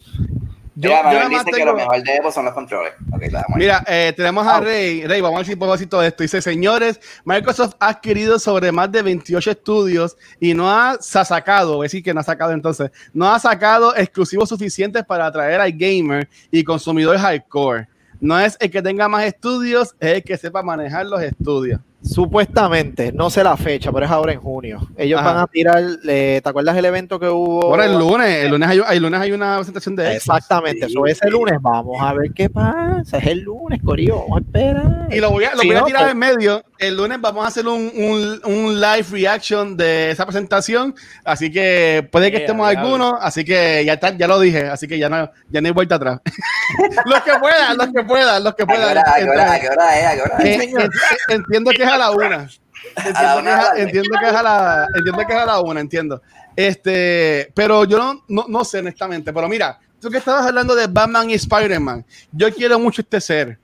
Yo, Mira, yo dice que lo mejor de Evo son los controles. Ok, la damos ahí. Mira, eh, tenemos a Rey. Rey, vamos a ver si puedo decir todo esto. Dice, señores, Microsoft ha adquirido sobre más de 28 estudios y no ha sa- sacado, es decir, que no ha sacado entonces, no ha sacado exclusivos suficientes para atraer al gamer y consumidor hardcore. No es el que tenga más estudios, es el que sepa manejar los estudios. Supuestamente, no sé la fecha, pero es ahora en junio. Ellos Ajá. van a tirar, eh, ¿te acuerdas el evento que hubo? Ahora el lunes, el lunes hay, el lunes hay una presentación de Xbox. Exactamente, Sí, eso es el lunes. Vamos a ver qué pasa. Es el lunes, Corillo. Vamos a esperar. Y lo voy a, lo voy a tirar pues- en medio. El lunes vamos a hacer un, un- un live reaction de esa presentación. Así que puede que Yeah, estemos algunos. Así que ya está, ya lo dije. Así que ya no, ya no hay vuelta atrás. los que puedan, los que puedan, los que ¿A qué puedan. entiendo que es a la una. Entiendo, es a, que es a la entiendo que es a la una, entiendo. Este, pero yo no, no, no sé honestamente. Pero mira, tú que estabas hablando de Batman y Spider-Man, yo quiero mucho este ser.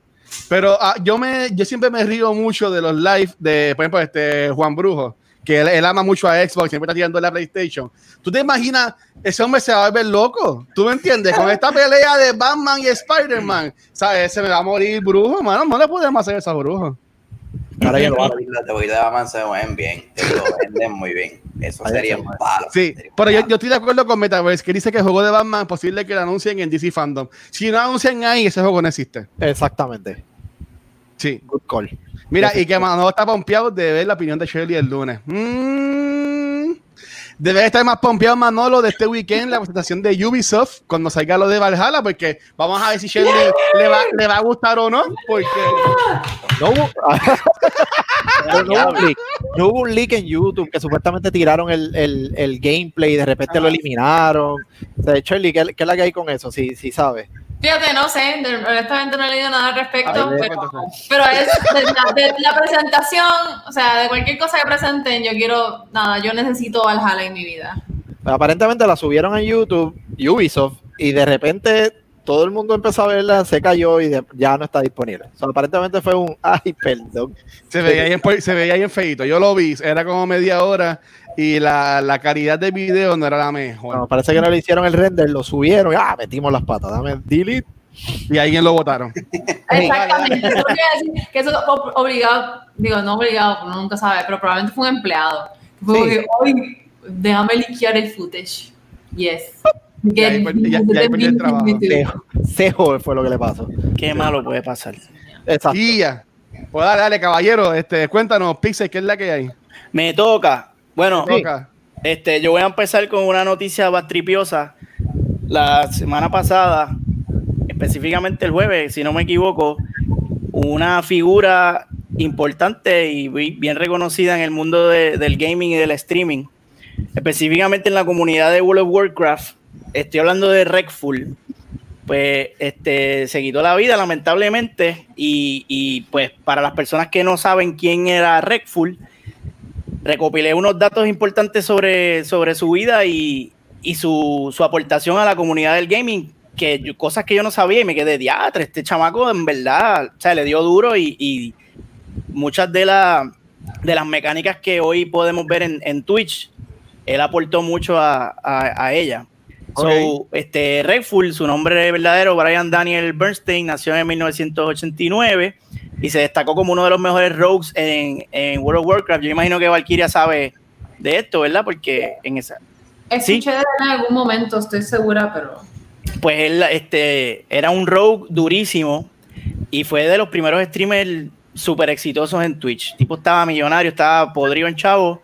Pero ah, yo me, yo siempre me río mucho de los live de, por ejemplo, este Juan Brujo, que él, él ama mucho a Xbox, siempre está tirando la PlayStation. ¿Tú te imaginas? Ese hombre se va a ver loco. ¿Tú me entiendes? Con esta pelea de Batman y Spider-Man, ¿sabes? Se me va a morir brujo, mano. No le podemos hacer eso a brujo. Ahora ya lo Los hago. boiles de Batman se ven bien. Te lo venden muy bien. Eso sería un palo. Sí, pero yo, yo estoy de acuerdo con Metaverse, que dice que el juego de Batman es posible que lo anuncien en DC Fandom. Si no anuncian ahí, ese juego no existe. Exactamente. Sí. Good call. Mira, y que Manolo está pompeado de ver la opinión de Shirley el lunes. Mm. Debe estar más pompeado Manolo de este weekend, la presentación de Ubisoft, cuando salga lo de Valhalla, porque vamos a ver si Shirley le va, le va a gustar o no, porque No hubo, no hubo un leak. No hubo un leak en YouTube que supuestamente tiraron el, el, el gameplay y de repente lo eliminaron. O sea, Charlie, ¿qué, qué es la que hay con eso? Si sí, sabes. Fíjate, no sé, de- honestamente no he leído nada al respecto, A pero, cuéntame. pero es de la, de la presentación, o sea, de cualquier cosa que presenten, yo quiero, nada, yo necesito Valhalla en mi vida. Aparentemente la subieron en YouTube, Ubisoft, y de repente todo el mundo empezó a verla, se cayó y de- ya no está disponible. O sea, aparentemente fue un, ay, perdón. se veía ahí en, se veía ahí en feito. Yo lo vi, era como media hora y la, la calidad del video no era la mejor. Bueno, parece que no le hicieron el render, lo subieron y ah, metimos las patas, dame delete. Y alguien lo votaron. Exactamente, eso decir que eso es ob- obligado, digo, no obligado, uno nunca sabe, pero probablemente fue un empleado. Fue Sí. que, "Ay, déjame liquear el footage. Yes. Ya ahí perdió el trabajo. Cejo fue lo que le pasó. Qué malo puede pasar. Exacto. Y ya. Pues dale, dale, caballero, este, cuéntanos, Pixel, ¿qué es la que hay? Me toca. Bueno, este, yo voy a empezar con una noticia bastripiosa. La semana pasada, específicamente el jueves, si no me equivoco, una figura importante y bi- bien reconocida en el mundo de- del gaming y del streaming, específicamente en la comunidad de World of Warcraft. Estoy hablando de Redfall. Pues este se quitó la vida, lamentablemente. Y, y, pues para las personas que no saben quién era Redfall, recopilé unos datos importantes sobre, sobre su vida y, y su, su aportación a la comunidad del gaming, que yo- cosas que yo no sabía y me quedé diatre. Este chamaco, en verdad, o sea, le dio duro y, y muchas de, la- de las mecánicas que hoy podemos ver en, en Twitch, él aportó mucho a, a- a ella. So, Ok. este, Redfall, su nombre verdadero, Brian Daniel Bernstein, nació en 1989 y se destacó como uno de los mejores rogues en, en World of Warcraft. Yo imagino que Valkyria sabe de esto, ¿verdad? Porque en esa, Sí. Escuché de él en algún momento, estoy segura, pero. pues él este, era un rogue durísimo y fue de los primeros streamers súper exitosos en Twitch. tipo estaba millonario, estaba podrido en chavo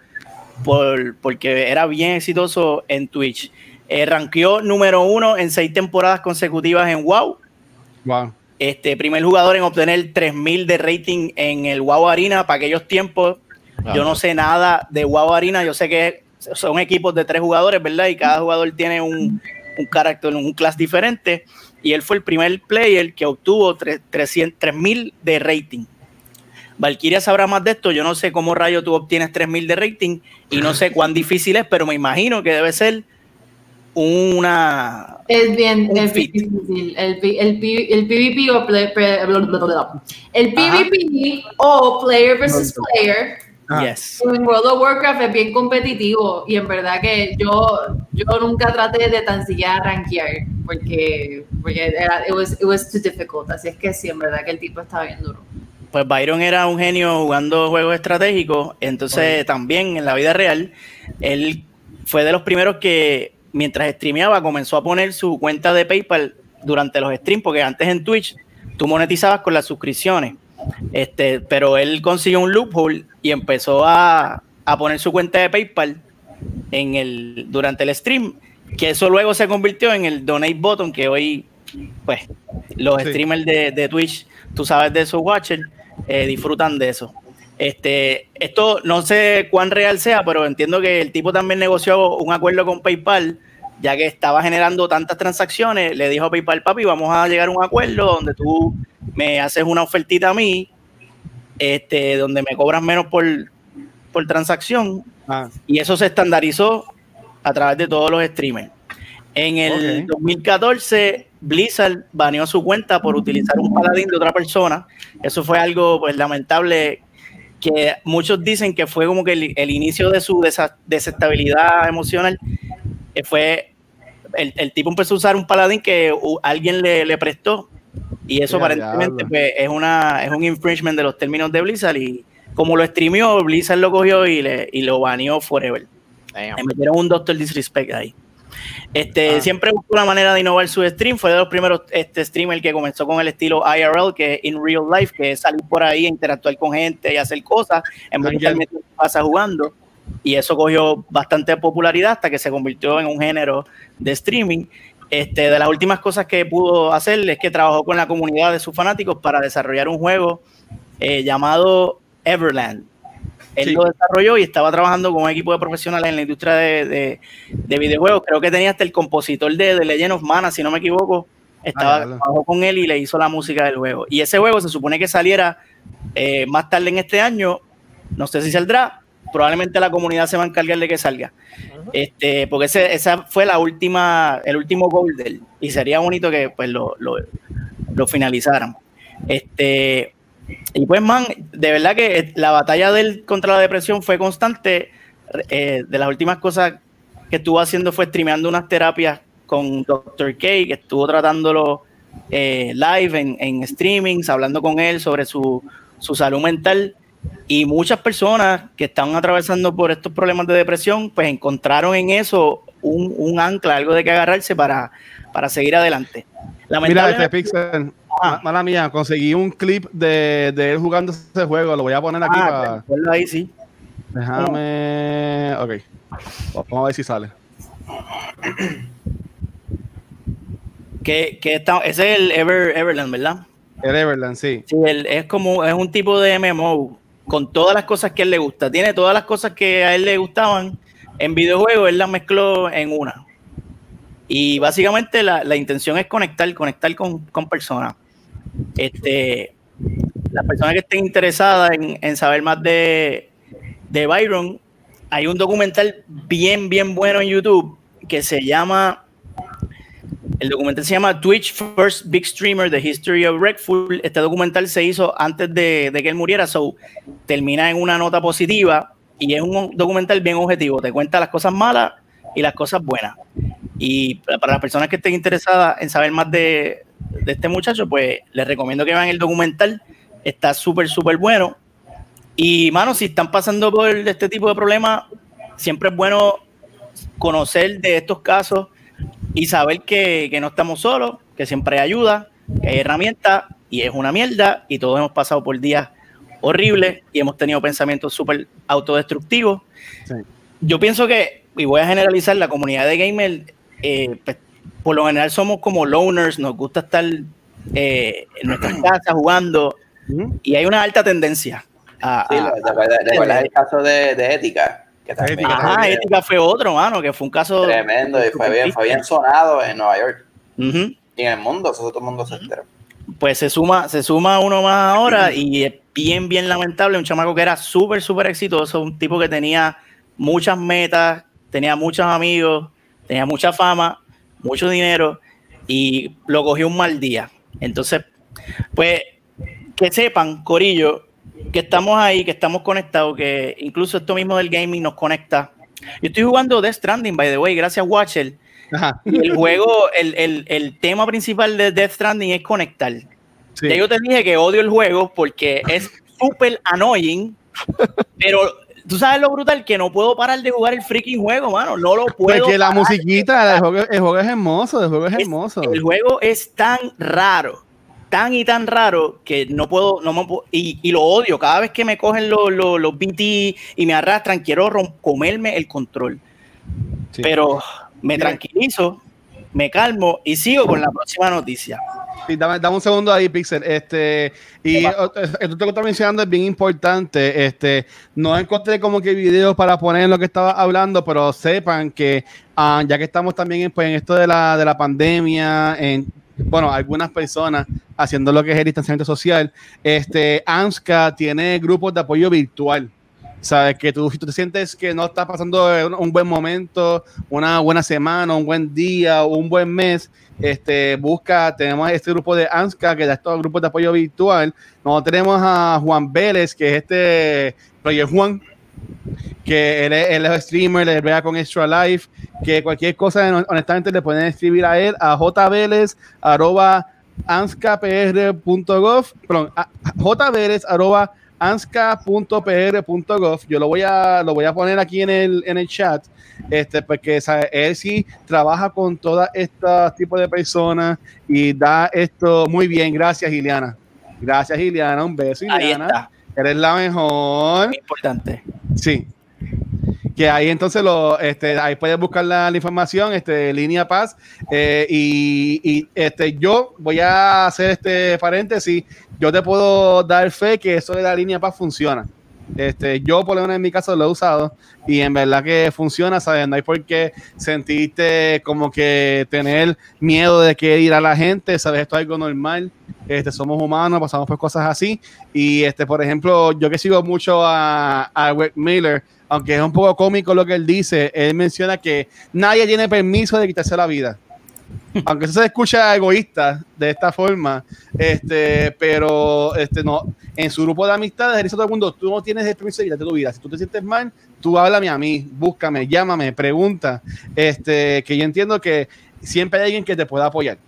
por, porque era bien exitoso en Twitch. Eh, rankeó número uno en seis temporadas consecutivas en WoW. Wow. Este, primer jugador en obtener 3000 de rating en el WoW Arena para aquellos tiempos. Yo no sé nada de WoW Arena, yo sé que son equipos de tres jugadores, ¿verdad? Y cada jugador tiene un, un carácter, un class diferente. Y él fue el primer player que obtuvo tre- 300 3000 de rating. Valkyria sabrá más de esto. Yo no sé cómo rayo tú obtienes 3000 de rating y no sé cuán difícil es, pero me imagino que debe ser una. Es bien, Un es bien difícil. El, el, el PvP o play- el PvP o player versus player Ah. Yes. en World of Warcraft es bien competitivo y en verdad que yo, yo nunca traté de tan siquiera rankear porque, porque era, it, was, it was too difficult. Así es que sí, en verdad que el tipo estaba bien duro. Pues Byron era un genio jugando juegos estratégicos, entonces también en la vida real, él fue de los primeros que mientras streameaba comenzó a poner su cuenta de PayPal durante los streams, porque antes en Twitch tú monetizabas con las suscripciones, este, pero él consiguió un loophole y empezó a, a poner su cuenta de PayPal en el, durante el stream, que eso luego se convirtió en el donate button que hoy, pues, los Sí. streamers de, de Twitch, tú sabes de esos watchers, eh, disfrutan de eso. Este, esto no sé cuán real sea, pero entiendo que el tipo también negoció un acuerdo con PayPal, ya que estaba generando tantas transacciones, le dijo a PayPal, papi, vamos a llegar a un acuerdo donde tú me haces una ofertita a mí, este, donde me cobras menos por, por transacción, Ah, y eso se estandarizó a través de todos los streamers. En el Ok. 2014, Blizzard baneó su cuenta por utilizar un paladín de otra persona. Eso fue algo pues, lamentable que muchos dicen que fue como que el, el inicio de su desestabilidad emocional. eh, fue el, el tipo empezó a usar un paladín que alguien le, le prestó y eso aparentemente pues, es, una, es un infringement de los términos de Blizzard y como lo streameó, Blizzard lo cogió y, le, y lo baneó forever. Le metieron un Doctor Disrespect ahí. Este, Ah. Siempre buscó una manera de innovar su stream. Fue de los primeros este, streamers que comenzó con el estilo IRL, que es in real life, que es salir por ahí, interactuar con gente y hacer cosas, en vez de estar casa jugando. Y eso cogió bastante popularidad hasta que se convirtió en un género de streaming. Este, de las últimas cosas que pudo hacer es que trabajó con la comunidad de sus fanáticos para desarrollar un juego eh, llamado Everland. Él Sí. lo desarrolló y estaba trabajando con un equipo de profesionales en la industria de, de- de videojuegos. Creo que tenía hasta el compositor de, de Legend of Mana, si no me equivoco. Estaba, Ah, trabajó con él y le hizo la música del juego. Y ese juego se supone que saliera eh, más tarde en este año. No sé si saldrá. Probablemente la comunidad se va a encargar de que salga. Este, porque ese, esa fue la última, el último goal de él. Y sería bonito que pues lo, lo, lo finalizaran. Este, y pues, man, de verdad que la batalla de él contra la depresión fue constante. Eh, de las últimas cosas que estuvo haciendo fue streameando unas terapias con Dr. K, que estuvo tratándolo eh, live en, en streamings, hablando con él sobre su, su salud mental. Y muchas personas que están atravesando por estos problemas de depresión, pues encontraron en eso un, un ancla, algo de que agarrarse para, para seguir adelante. Mira, este Pixel, ah. mala mía, conseguí un clip de, de, él jugando ese juego, lo voy a poner aquí ah, para... Ahí sí. Déjame... Ok, vamos a ver si sale. que, que está, ese es el Ever, Everland, ¿verdad? El Everland, sí. Sí, es como, es un tipo de MMO con todas las cosas que a él le gusta. Tiene todas las cosas que a él le gustaban en videojuegos, él las mezcló en una. Y básicamente la, la intención es conectar, conectar con, con, personas. Este, las personas que estén interesadas en, saber más de, de Byron, hay un documental bien, bien bueno en YouTube que se llama el documental se llama Twitch First Big Streamer, The History of Redfall. Este documental se hizo antes de, que él muriera, so termina en una nota positiva y es un documental bien objetivo. Te cuenta las cosas malas y las cosas buenas. Y para las personas que estén interesadas en saber más de, de este muchacho, pues les recomiendo que vean el documental. Está súper, súper bueno. Y, mano, si están pasando por este tipo de problemas, siempre es bueno conocer de estos casos y saber que, no estamos solos, que siempre hay ayuda, que hay herramientas y es una mierda y todos hemos pasado por días horribles y hemos tenido pensamientos súper autodestructivos. Yo pienso que, y voy a generalizar, la comunidad de gamers, eh, pues, por lo general somos como loners, nos gusta estar eh, en nuestras casas jugando y hay una alta tendencia. A, sí, el caso de, de Ética? Ajá, Ética fue otro, mano, que fue un caso. Tremendo, y fue bien, fue bien sonado en Nueva York. Y en el mundo, eso todo el mundo se enteró. Pues se suma, se suma uno más ahora y es bien, bien lamentable. Un chamaco que era súper, súper exitoso, un tipo que tenía muchas metas, tenía muchos amigos, tenía mucha fama, mucho dinero y lo cogió un mal día. Entonces, pues que sepan, Corillo, que estamos ahí, que estamos conectados, que incluso esto mismo del gaming nos conecta. Yo estoy jugando Death Stranding, by the way, gracias Watcher. Y el juego, el, el, el, tema principal de Death Stranding es conectar. yo te dije que odio el juego porque es súper annoying, pero tú sabes lo brutal que no puedo parar de jugar el freaking juego, mano. No lo puedo. Porque la musiquita, el juego, el juego, es hermoso, el juego es hermoso. el juego es tan raro tan y tan raro que no puedo, no me y, y, lo odio. Cada vez que me cogen los, los, los BT y me arrastran, quiero comerme el control. Pero me tranquilizo, me calmo y sigo con la próxima noticia. Sí, dame, dame, un segundo ahí, Pixel. Este, y esto que estás mencionando es bien importante. Este, no encontré como que videos para poner lo que estaba hablando, pero sepan que ah, ya que estamos también en, pues, en esto de la, de la pandemia, en, bueno, algunas personas haciendo lo que es el distanciamiento social, este, ANSCA tiene grupos de apoyo virtual. Sabes que tú, si tú te sientes que no estás pasando un buen momento, una buena semana, un buen día, un buen mes, este, busca, tenemos este grupo de ANSCA que da estos grupos de apoyo virtual. Nosotros tenemos a Juan Vélez, que es este Project Juan, que él es, el streamer, le vea con Extra Life, que cualquier cosa, honestamente, le pueden escribir a él a jvélez, arroba anskpr.gov, perdón, jvélez, arroba anska.pr.gov. Yo lo voy a lo voy a poner aquí en el, en el chat, este, porque él sí trabaja con todas estas tipos de personas y da esto muy bien. Gracias, Iliana. Gracias, Iliana. Un beso. Eres la mejor. importante. Sí. Que ahí entonces lo, este, ahí puedes buscar la, información, este, línea paz. Eh, y, y, este, yo voy a hacer este paréntesis. Yo te puedo dar fe que eso de la línea paz funciona. Este, yo por lo menos en mi caso lo he usado y en verdad que funciona, ¿sabes? No hay por qué sentirte como que tener miedo de que ir a la gente, ¿sabes? Esto es algo normal, este, somos humanos, pasamos por cosas así y este, por ejemplo, yo que sigo mucho a, a Miller, aunque es un poco cómico lo que él dice, él menciona que nadie tiene permiso de quitarse la vida aunque eso se escucha egoísta de esta forma, este, pero este, no, en su grupo de amistades, dice todo el mundo, tú no tienes el permiso de tu vida. Si tú te sientes mal, tú háblame a mí, búscame, llámame, pregunta. Este, que yo entiendo que siempre hay alguien que te pueda apoyar.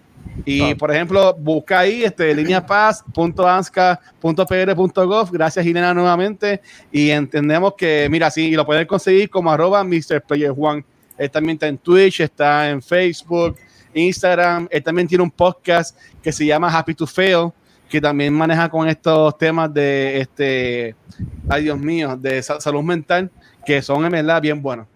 Y por ejemplo, busca ahí este, lineapaz.ansca.pr.gov. Gracias, Gilena, nuevamente. Y entendemos que, mira, sí, y lo pueden conseguir como arroba Mr. Player Juan. Él también está en Twitch, está en Facebook, Instagram. Él también tiene un podcast que se llama Happy to Fail, que también maneja con estos temas de, este, ay Dios mío, de sa- salud mental, que son en verdad bien buenos.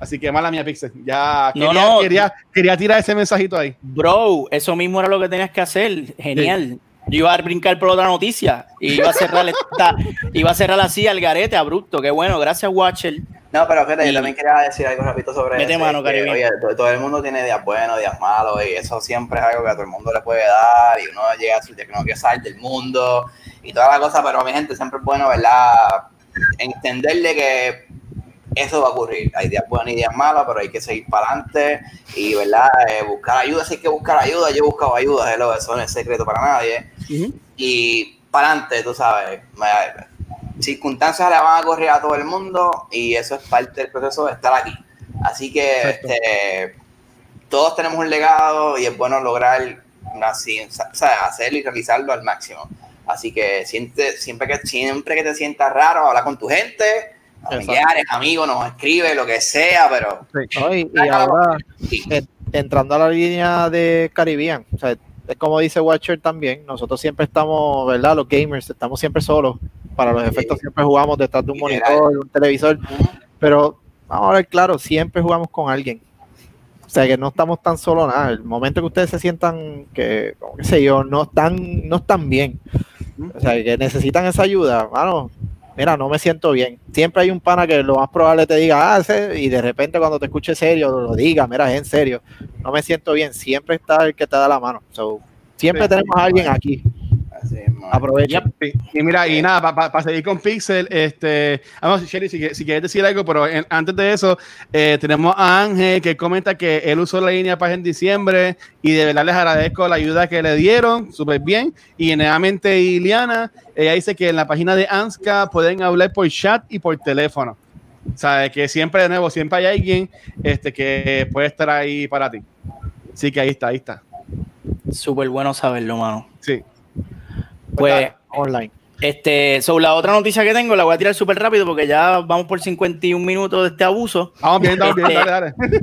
Así que mala mía, Pixel. Ya quería, no. quería, quería tirar ese mensajito ahí. Bro, eso mismo era lo que tenías que hacer. Genial. Yo iba a brincar por otra noticia y iba a cerrar esta, iba a cerrar así al garete, abrupto. Qué bueno, gracias, Watcher. No, pero fíjate, Y- yo también quería decir algo rapidito sobre Mete eso, mano, que. Oye, todo el mundo tiene días buenos, días malos, y eso siempre es algo que a todo el mundo le puede dar, y uno llega a su día que no quiere salir del mundo, y toda la cosa, pero mi gente, siempre es bueno, ¿verdad? Entenderle que eso va a ocurrir. Hay días buenos y días malos, pero hay que seguir para adelante, y, ¿verdad? Eh, buscar ayuda, si hay que buscar ayuda, yo he buscado ayuda, hello, eso no es secreto para nadie y para adelante, tú sabes. circunstancias le van a ocurrir a todo el mundo y eso es parte del proceso de estar aquí. Así que este, todos tenemos un legado y es bueno lograr así, hacerlo y realizarlo al máximo. Así que siente, siempre, que, siempre que te sientas raro, habla con tu gente, familiares, amigos, nos escribe, lo que sea, pero ¿no? Y, y ahora sí, entrando a la línea de Caribbean, o sea, es como dice Watcher también, nosotros siempre estamos, ¿verdad? Los gamers, estamos siempre solos. Para los Sí. efectos siempre jugamos detrás de un monitor, un televisor, pero vamos a ver claro, siempre jugamos con alguien. O sea que no estamos tan solos nada. El momento que ustedes se sientan que, como qué sé yo, no están, no están bien. O sea, que necesitan esa ayuda, mano. Mira, no me siento bien. Siempre hay un pana que lo más probable te diga, ah, ese", y de repente cuando te escuche serio, lo diga, mira, es en serio. No me siento bien. Siempre está el que te da la mano. So, siempre Sí. tenemos a alguien aquí. Así. Aprovecha. Y mira, y nada, para seguir con Pixel, este, vamos, Sherry, si, si quieres decir algo, pero en- antes de eso, eh, tenemos a Ángel que comenta que él usó la línea paz en diciembre y de verdad les agradezco la ayuda que le dieron, súper bien. Y nuevamente Iliana, ella dice que en la página de ANSCA pueden hablar por chat y por teléfono. O sea, que siempre, de nuevo, siempre hay alguien este, que puede estar ahí para ti. Sí, que ahí está, ahí está. Súper bueno saberlo, mano. Sí. Pues, Online. este, sobre la otra noticia que tengo, la voy a tirar súper rápido porque ya vamos por 51 minutos de este abuso. Vamos bien, vamos bien, Este, dale, dale.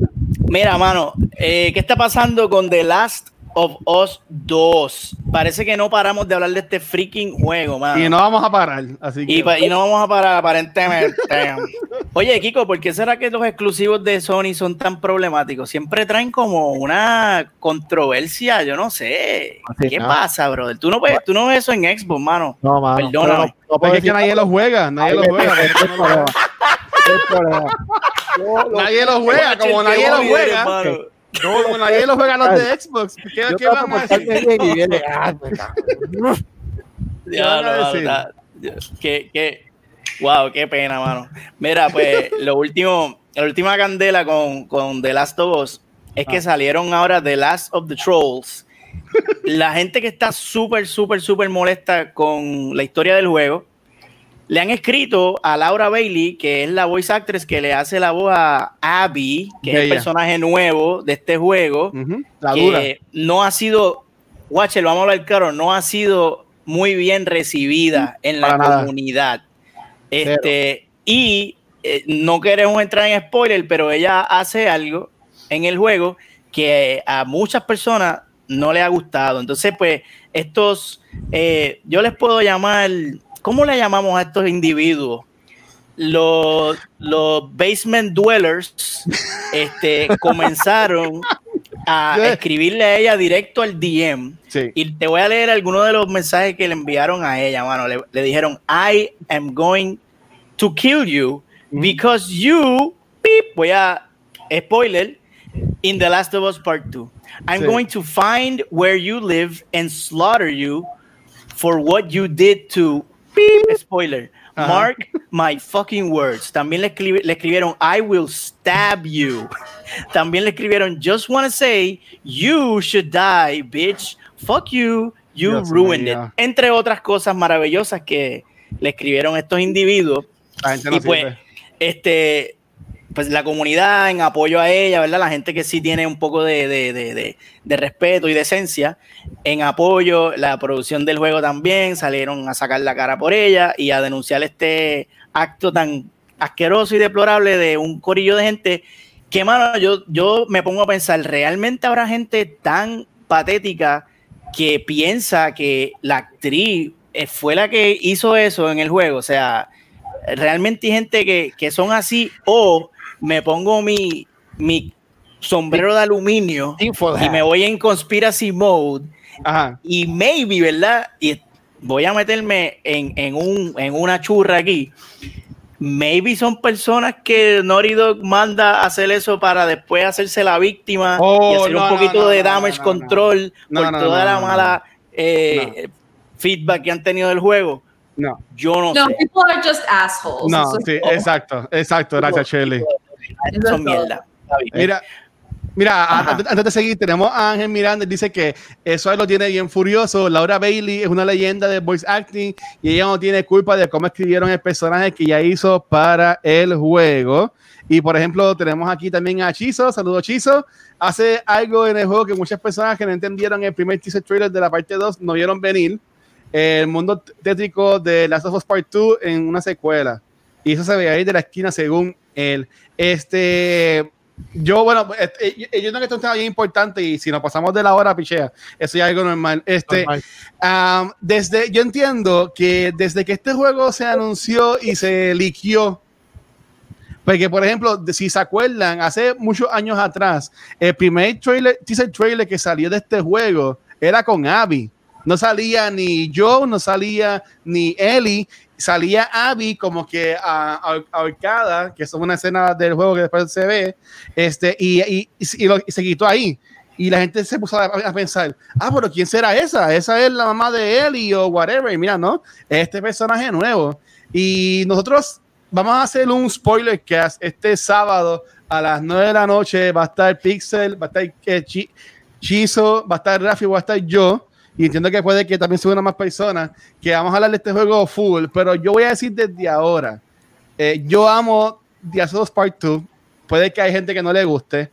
Mira, mano, eh, ¿qué está pasando con The Last of Us 2? Parece que no paramos de hablar de este freaking juego, mano. Y no vamos a parar, así que... Y, pa- y no vamos a parar aparentemente. Oye, Kiko, ¿por qué será que los exclusivos de Sony son tan problemáticos? Siempre traen como una controversia, yo no sé. Así, ¿Qué ¿no? pasa, brother? Tú no, ves, tú no ves eso en Xbox, mano. No, mano. Perdóname. No, Porque es que nadie lo juega, nadie lo juega. Nadie lo juega, como nadie lo juega. Como nadie lo juega los de Xbox. ¿Qué, yo qué van a decir? portarme bien y viene, ah, qué- wow, qué pena, mano. Mira, pues lo último, la última candela con, con The Last of Us es que Ah. salieron ahora The Last of the Trolls. La gente que está súper, súper, súper molesta con la historia del juego, le han escrito a Laura Bailey, que es la voice actress que le hace la voz a Abby, que es el personaje nuevo de este juego La que dura. no ha sido, Watcher, vamos a hablar claro, no ha sido muy bien recibida en la nada. comunidad. Este, y eh, no queremos entrar en spoiler, pero ella hace algo en el juego que a muchas personas no le ha gustado. Entonces, pues, estos, eh, yo les puedo llamar, ¿cómo le llamamos a estos individuos? Los, los basement dwellers este, comenzaron a escribirle a ella directo al DM. Sí. Y te voy a leer algunos de los mensajes que le enviaron a ella, mano. Le, le dijeron, I am going to kill you because you, beep, voy a, spoiler, in The Last of Us Part 2. I'm Sí. going to find where you live and slaughter you for what you did to, spoiler, Ajá. mark my fucking words. También le, escribi- le escribieron, I will stab you. También le escribieron, just wanna say, you should die, bitch. Fuck you, you Dios ruined it. Entre otras cosas maravillosas que le escribieron estos individuos. La gente no y pues, sirve. este, pues la comunidad en apoyo a ella, ¿verdad? La gente que sí tiene un poco de, de, de, de, respeto y decencia, en apoyo, la producción del juego también, salieron a sacar la cara por ella y a denunciar este acto tan asqueroso y deplorable de un corillo de gente que, mano, yo, yo me pongo a pensar, ¿realmente habrá gente tan patética que piensa que la actriz eh, fue la que hizo eso en el juego? O sea, realmente hay gente que, que son así o me pongo mi, mi sombrero de aluminio y me voy en conspiracy mode y maybe, ¿verdad? Y voy a meterme en, en, un, en una churra aquí. Maybe son personas que Norido manda a hacer eso para después hacerse la víctima y oh, hacer un poquito de damage control por toda la mala eh, feedback que han tenido del juego. No. Yo no, no sé. people are just assholes. No, sí, exacto, exacto, gracias, Shirley. Son mierda. Mira, Mira, antes, de seguir, tenemos a Ángel Miranda, dice que eso lo tiene bien furioso. Laura Bailey es una leyenda de voice acting y ella no tiene culpa de cómo escribieron el personaje que ya hizo para el juego. Y por ejemplo, tenemos aquí también a Chizo. Saludos, Chizo. Hace algo en el juego que muchas personas que no entendieron el primer teaser trailer de la parte 2 no vieron venir. El mundo tétrico de Last of Us Part 2 en una secuela. Y eso se ve ahí de la esquina según él. Este, yo, bueno, este, eh, yo creo que esto es un tema bien importante y si nos pasamos de la hora, pichea, eso ya es algo normal. Este, desde, yo entiendo que desde que este juego se anunció y se liquió, porque, por ejemplo, si se acuerdan, hace muchos años atrás, el primer trailer, teaser trailer que salió de este juego era con Abby. No salía ni Joe, no salía ni Ellie, salía Abby como que ahorcada, que es una escena del juego que después se ve, este, y, y, y, se quitó ahí. Y la gente se puso a, pensar, ah, pero ¿quién será esa? Esa es la mamá de Ellie o whatever. Y mira, ¿no? Este personaje nuevo. Y nosotros vamos a hacer un spoiler cast este sábado a las 9 de la noche. Va a estar Pixel, va a estar eh, va a estar Rafi, va a estar yo y entiendo que puede que también suban más personas, que vamos a hablar de este juego full, pero yo voy a decir desde ahora, eh, yo amo The Last Part 2, puede que hay gente que no le guste,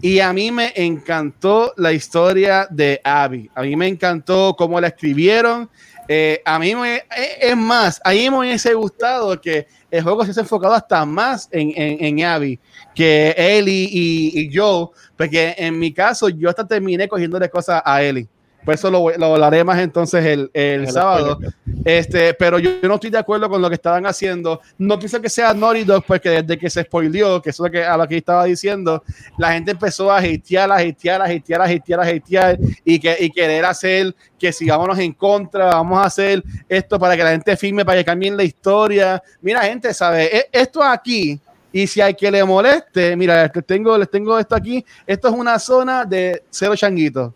y a mí me encantó la historia de Abby, a mí me encantó cómo la escribieron, eh, a mí me, eh, es más, a mí me hubiese gustado que el juego se haya enfocado hasta más en, en, en Abby que Ellie y, y Joe, porque en mi caso yo hasta terminé cogiéndole cosas a Ellie. Pues eso lo, lo hablaré más entonces el, el, sábado. Este, pero yo, no estoy de acuerdo con lo que estaban haciendo. No pienso que sea Naughty Dog, porque desde que se spoileó, que eso es lo que, a lo que estaba diciendo, la gente empezó a hatear, a hatear, a hatear, a hatear, a hatear y, que, y querer hacer que sigámonos en contra, vamos a hacer esto para que la gente firme, para que cambien la historia. Mira, gente, ¿sabe? E, esto aquí, y si hay que le moleste, mira, les tengo, les tengo esto aquí. Esto es una zona de cero changuitos.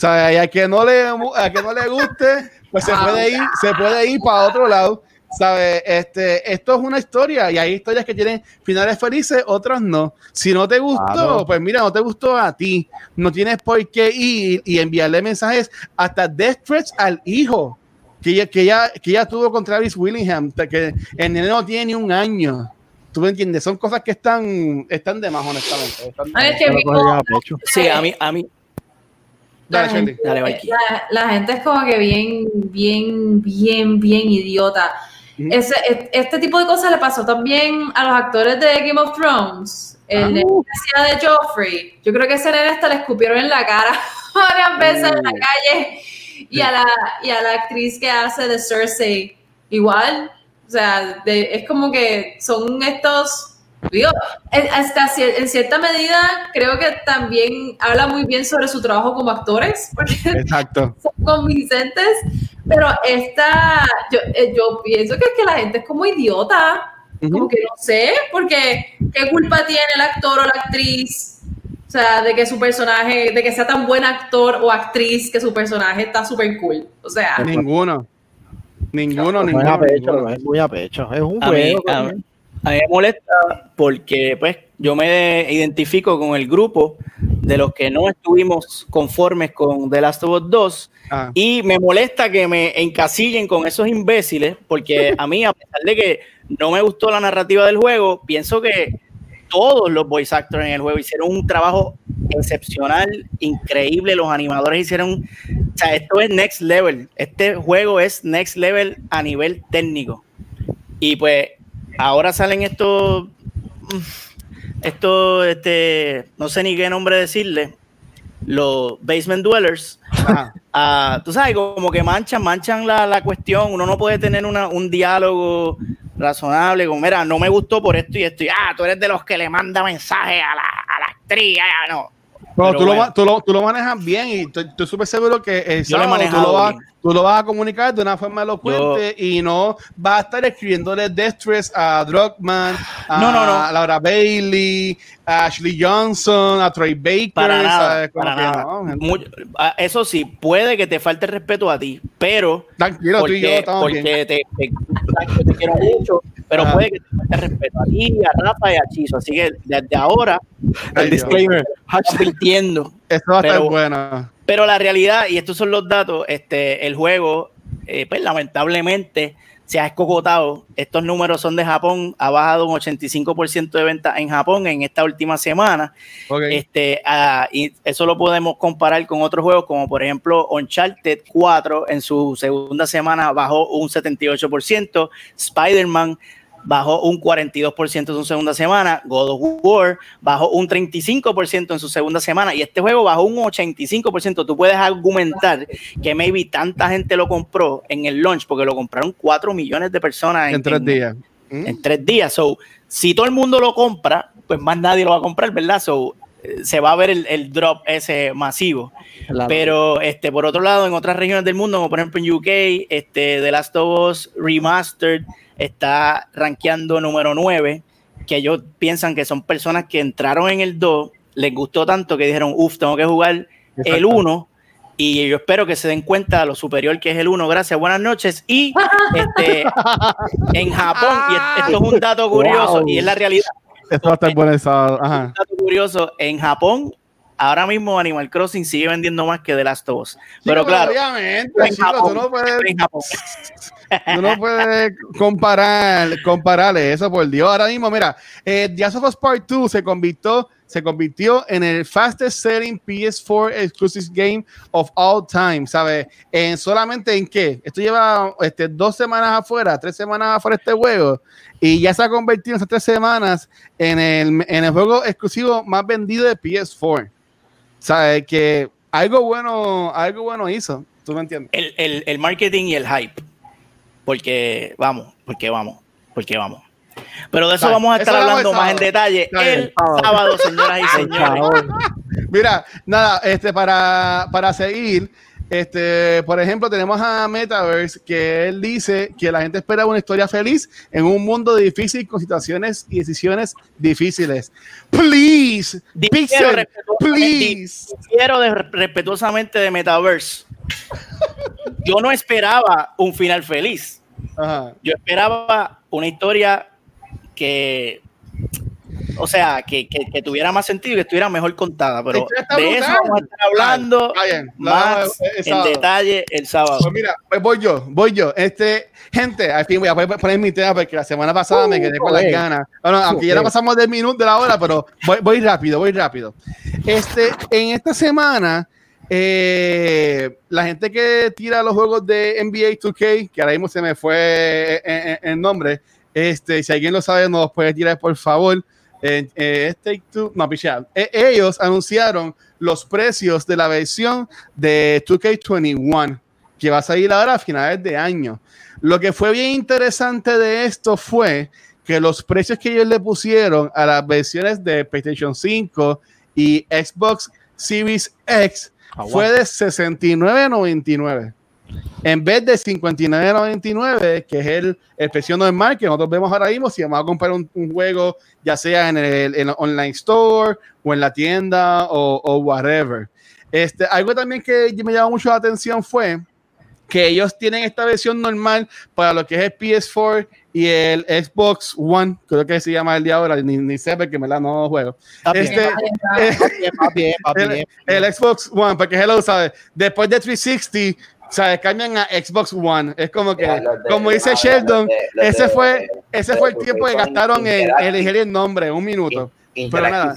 O sea, y a que no le, a que no le guste, pues se puede ir, se puede ir para otro lado. ¿Sabe? Este, esto es una historia y hay historias que tienen finales felices, otras no. Si no te gustó, pues mira, no te gustó a ti. No tienes por qué ir y enviarle mensajes hasta death threats al hijo que ya, que ya, que ya tuvo con Travis Willingham, que el nene no tiene ni un año. ¿Tú me entiendes? Son cosas que están, están de más, honestamente. sí, a mí, a mí, la, gente, la, gente es como que bien, bien, bien, bien idiota. Ese, este tipo de cosas le pasó también a los actores de Game of Thrones. El de, ah. de Joffrey. Yo creo que ese nene hasta le escupieron en la cara varias veces en la uh. calle. Y a la, y a la actriz que hace de Cersei, igual. O sea, es como que son estos Digo, hasta en cierta medida creo que también habla muy bien sobre su trabajo como actores, porque Exacto. son convincentes, pero esta, yo, eh, yo pienso que es que la gente es como idiota, como que no sé, porque qué culpa tiene el actor o la actriz, o sea, de que su personaje, de que sea tan buen actor o actriz que su personaje está súper cool, o sea. Ninguno. Ninguno, ninguno. Es muy a pecho, es un juego. A mí me molesta porque pues yo me identifico con el grupo de los que no estuvimos conformes con The Last of Us 2 ah. y me molesta que me encasillen con esos imbéciles porque a mí a pesar de que no me gustó la narrativa del juego, pienso que todos los voice actors en el juego hicieron un trabajo excepcional, increíble. Los animadores hicieron, o sea, esto es next level. Este juego es next level a nivel técnico. Y pues ahora salen estos, estos, este, no sé ni qué nombre decirle, los basement dwellers. Ah, tú sabes, como que manchan, manchan la, la cuestión. Uno no puede tener una, un diálogo razonable, como, mira, no me gustó por esto y esto, y, ah, tú eres de los que le manda mensaje a la, a la actriz, ah, no. Pero, tú, lo, tú, lo, tú, lo, manejas bien y estoy súper seguro que el sábado, tú, lo vas, tú, lo vas, a comunicar de una forma elocuente Yo, y no vas a estar escribiéndole Destress a Druckmann, a no, no, no. Laura Bailey, a Ashley Johnson, a Troy Baker. Para nada, para nada. No, Muy, eso sí, puede que te falte respeto a ti, pero Tranquilo, porque, tú y yo estamos porque bien. te, te, te, te, quiero mucho, pero puede que te falte respeto a ti, a Rafa y a Chizo. Así que desde ahora, Ay, el disclaimer, advirtiendo. Eso va a estar bueno. Pero la realidad, y estos son los datos, este, el juego, eh, pues lamentablemente se ha escocotado. Estos números son de Japón, ha bajado un 85% de ventas en Japón en esta última semana. Okay. Este, uh, y eso lo podemos comparar con otros juegos, como por ejemplo Uncharted 4 en su segunda semana bajó un 78%, Spider-Man bajó un 42% en su segunda semana, God of War bajó un 35% en su segunda semana y este juego bajó un 85%. Tú puedes argumentar que maybe tanta gente lo compró en el launch porque lo compraron 4 millones de personas en, en tres días. En, en tres días. So, si todo el mundo lo compra, pues más nadie lo va a comprar, ¿verdad? So, se va a ver el, el drop ese masivo. Claro. Pero este, por otro lado, en otras regiones del mundo, como por ejemplo en UK, este, The Last of Us Remastered está rankeando número 9, que ellos piensan que son personas que entraron en el 2, les gustó tanto que dijeron, uff, tengo que jugar Exacto. el 1. Y yo espero que se den cuenta de lo superior que es el 1. Gracias, buenas noches. Y este, en Japón, y esto es un dato curioso, wow. y es la realidad. Esto va a estar bueno esa, ajá. Un dato curioso, en Japón ahora mismo Animal Crossing sigue vendiendo más que The Last of Us. Pero claro, obviamente, en chico, Japón, tú no puedes, en Japón. no puedes comparar, compararle eso por Dios. Ahora mismo, mira, eh, The Last of Us Part 2 se convirtió, se convirtió en el fastest selling PS4 exclusive game of all time, ¿sabes? En solamente en qué? Esto lleva este, dos semanas afuera, tres semanas afuera este juego, y ya se ha convertido en esas tres semanas en el, en el juego exclusivo más vendido de PS4. ¿Sabes? Que algo bueno, algo bueno hizo. ¿Tú me entiendes? El, el marketing y el hype. Porque vamos, porque vamos, porque vamos. Pero de eso Dale, vamos a estar hablando más en detalle Dale, el sábado, señoras y señores. Mira, nada, este para, para seguir, este, por ejemplo, tenemos a Metaverse que él dice que la gente espera una historia feliz en un mundo difícil con situaciones y decisiones difíciles. Please, Pixel, please. Quiero de, respetuosamente de Metaverse. Yo no esperaba un final feliz. Ajá. Yo esperaba una historia que o sea, que, que, que, tuviera más sentido y que estuviera mejor contada. Pero de eso vamos a estar hablando bien, más en detalle el sábado. Pues mira, pues voy yo, voy yo. Este, gente, al fin voy a poner mi tema porque la semana pasada uh, me quedé con las ganas. Bueno, aunque ya no pasamos del minuto de la hora, pero voy, voy rápido, voy rápido. Este, en esta semana, eh, la gente que tira los juegos de NBA 2K, que ahora mismo se me fue el nombre, este, si alguien lo sabe, nos puede tirar, por favor. Eh, eh. Eh, ellos anunciaron los precios de la versión de 2K21 que va a salir ahora a finales de año. Lo que fue bien interesante de esto fue que los precios que ellos le pusieron a las versiones de PlayStation 5 y Xbox Series X fue de 69.99 en vez de 59.99, que es el, el precio normal que nosotros vemos ahora mismo, si vamos a comprar un, un juego, ya sea en el, en el, online store o en la tienda o, o, whatever. Este, algo también que me llamó mucho la atención fue que ellos tienen esta versión normal para lo que es el PS4 y el Xbox One, creo que se llama el de ahora, ni, ni sé porque me la no juego. Este, el, el Xbox One, porque hello, ¿sabes? Después de 360 o sea, cambian a Xbox One. Es como que, yeah, de, como dice Sheldon, de, ese fue ese fue el tiempo que gastaron en elegir el nombre, un minuto. nada.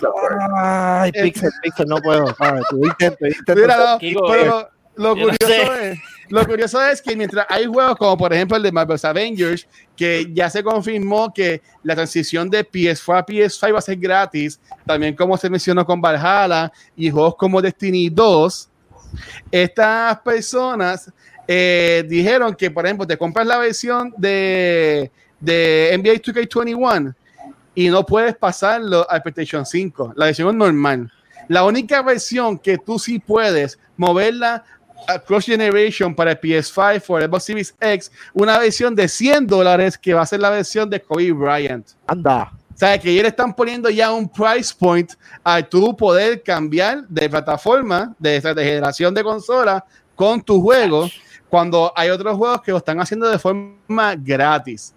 Ay, El- Pixel, Pixel, no puedo. A ver, tú intento, intento. Mira, no, Kiko, pero eh, lo, lo yo no curioso sé. es, lo curioso es que mientras hay juegos como por ejemplo el de Marvel's Avengers, que ya se confirmó que la transición de PS4 a PS5 va a ser gratis, también como se mencionó con Valhalla y juegos como Destiny 2, estas personas eh, dijeron que, por ejemplo, te compras la versión de, de NBA 2K21 y no puedes pasarlo al PlayStation 5. La versión normal. La única versión que tú sí puedes moverla Cross Generation para el PS5 o el Xbox Series X, una versión de 100 dólares que va a ser la versión de Kobe Bryant. Anda. O sea, que ellos le están poniendo ya un price point a tú poder cambiar de plataforma, de, de generación de consola con tu juego, cuando hay otros juegos que lo están haciendo de forma gratis.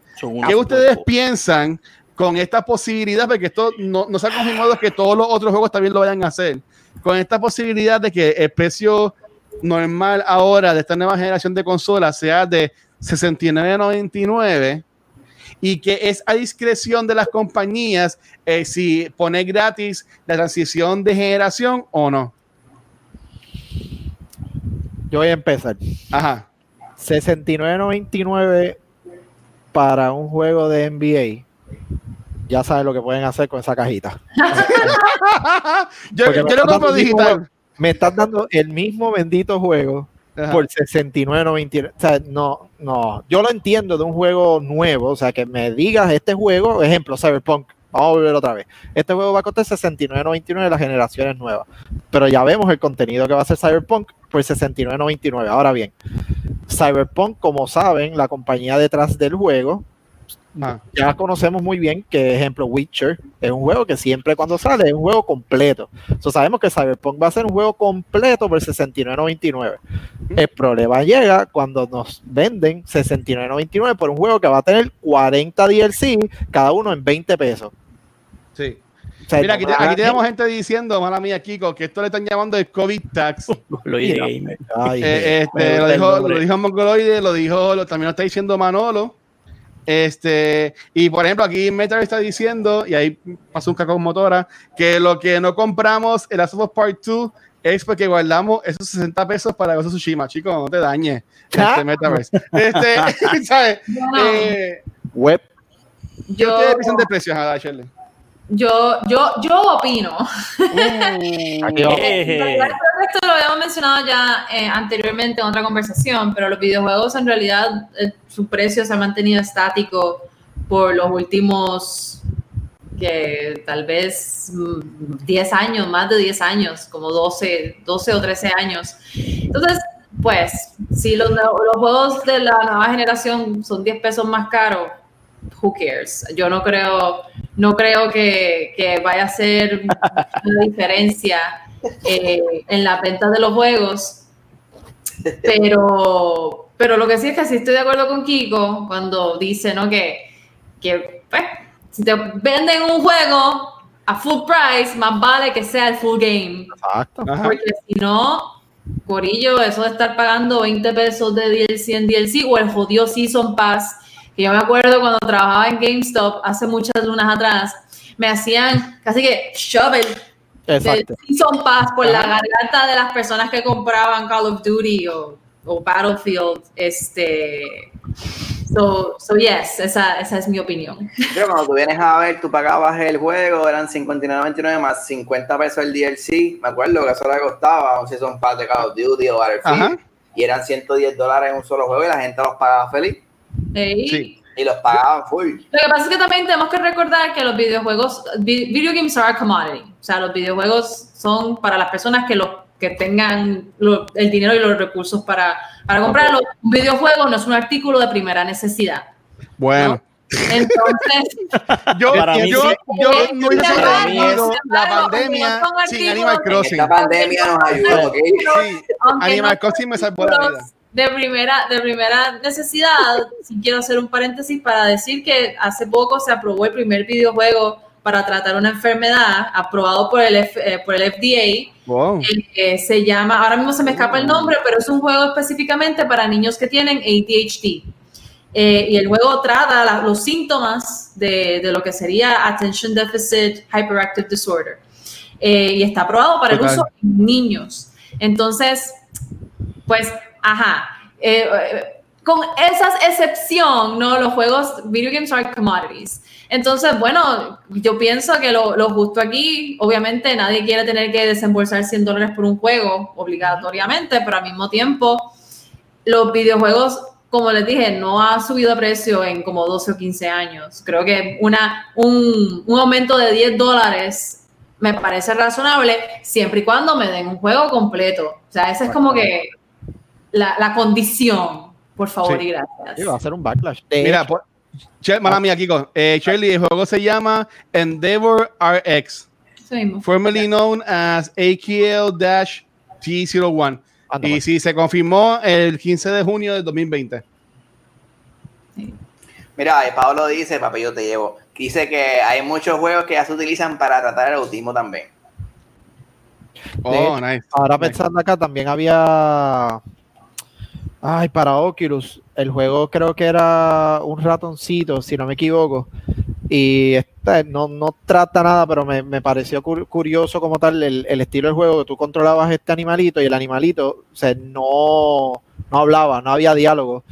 ¿Qué ustedes piensan con esta posibilidad? Porque esto no, no se ha confirmado que todos los otros juegos también lo vayan a hacer. Con esta posibilidad de que el precio normal ahora de esta nueva generación de consolas sea de 69.99 y que es a discreción de las compañías eh, si pone gratis la transición de generación o no. Yo voy a empezar. Ajá. 69.99 para un juego de NBA. Ya sabes lo que pueden hacer con esa cajita. yo yo lo compro digital. Me estás dando el mismo bendito juego Ajá. por 69.99. O sea, no, no. Yo lo entiendo de un juego nuevo. O sea, que me digas este juego, ejemplo, Cyberpunk. Vamos a volver otra vez. Este juego va a costar 69.99 de las generaciones nuevas. Pero ya vemos el contenido que va a ser Cyberpunk por 69.99. Ahora bien, Cyberpunk, como saben, la compañía detrás del juego, Ah. ya conocemos muy bien que, ejemplo, Witcher es un juego que siempre cuando sale es un juego completo. So, sabemos que Cyberpunk va a ser un juego completo por 69.99. El problema llega cuando nos venden 69.99 por un juego que va a tener 40 DLC, cada uno en 20 pesos. Sí. O sea, Mira, aquí, tenemos gente diciendo, mala mía, Kiko, que esto le están llamando el COVID tax. Ay, Eh, este, lo, dijo, lo dijo Mongoloide, lo dijo, lo- también lo está diciendo Manolo. Este, y por ejemplo, aquí Metal está diciendo, y ahí pasó un cacao motora, que lo que no compramos en la Super Part 2 es porque guardamos esos 60 pesos para Ghost of Tsushima. Chicos, no te dañes. Este, Metaverse. Este, ¿sabes? No, Eh, web. ¿Qué yo, ustedes piensan de precios, Ada, Shirley? Yo, yo, yo opino. Aquí vamos. Eh, esto lo habíamos mencionado ya eh, anteriormente en otra conversación, pero los videojuegos en realidad eh, su precio se ha mantenido estático por los últimos que tal vez mm, 10 años, más de 10 años, como 12, 12 o 13 años. Entonces, pues, si los, los juegos de la nueva generación son 10 pesos más caros, who cares? Yo no creo, no creo que, que vaya a ser una diferencia eh, en la venta de los juegos. Pero, pero lo que sí es que sí estoy de acuerdo con Kiko cuando dice ¿no? que, que pues, si te venden un juego a full price, más vale que sea el full game. Exacto. Porque si no, Corillo, eso de estar pagando 20 pesos de DLC en DLC o el jodido Season Pass, que yo me acuerdo cuando trabajaba en GameStop hace muchas lunas atrás, me hacían casi que shovel Exacto. Season Pass por la Ajá. garganta de las personas que compraban Call of Duty o, o Battlefield. Este, so, so yes, esa, esa es mi opinión. Pero cuando tú vienes a ver, tú pagabas el juego, eran 59.99 más 50 pesos el DLC. Me acuerdo que eso le costaba un Season Pass de Call of Duty o Ajá. Battlefield. Y eran 110 dólares en un solo juego y la gente los pagaba feliz. Ey. Sí. Y los pagaban full. Lo que pasa es que también tenemos que recordar que los videojuegos, vi- video games are a commodity. O sea, los videojuegos son para las personas que, lo, que tengan lo- el dinero y los recursos para, para comprarlo. Un videojuego no es un artículo de primera necesidad. Bueno, Entonces, yo, Para mí yo, sí. yo no sin la pandemia sin Animal Crossing. Esta pandemia nos ayudó, ¿ok? Sí, Animal no Crossing me salvó la vida. De primera, de primera necesidad, si quiero hacer un paréntesis para decir que hace poco se aprobó el primer videojuego para tratar una enfermedad aprobado por el, F- eh, por el FDA. Wow. Eh, se llama, ahora mismo se me escapa el nombre, pero es un juego específicamente para niños que tienen ADHD. Eh, y el juego trata la- los síntomas de, de lo que sería Attention Deficit Hyperactive Disorder. Eh, y está aprobado para el uso en niños. Entonces, pues, ajá. eh, con esa excepción, ¿no? Los juegos, video games are commodities. Entonces, bueno, yo pienso que lo, justo aquí, obviamente nadie quiere tener que desembolsar 100 dólares por un juego obligatoriamente, pero al mismo tiempo, los videojuegos, como les dije, no ha subido de precio en como 12 o 15 años. Creo que una, un, un aumento de 10 dólares me parece razonable siempre y cuando me den un juego completo. O sea, esa es como que la, la condición, por favor Sí. y gracias. Sí, va a ser un backlash. De Mira, hecho, por, Che- mala mía, Kiko. Eh, Shirley, el juego se llama Endeavor RX, formerly known as AKL-T01. anda, Y pues. sí, se confirmó el 15 de junio del 2020. Mira, eh, Pablo dice, papi, yo te llevo. Dice que hay muchos juegos que ya se utilizan para tratar el autismo también. Oh, nice. Ahora Nice. pensando acá, también había. Ay, para Oculus. El juego creo que era un ratoncito, si no me equivoco. Y este no, no trata nada, pero me, me pareció cur- curioso como tal el, el estilo del juego, que tú controlabas este animalito y el animalito o sea, no, no hablaba, no había diálogo.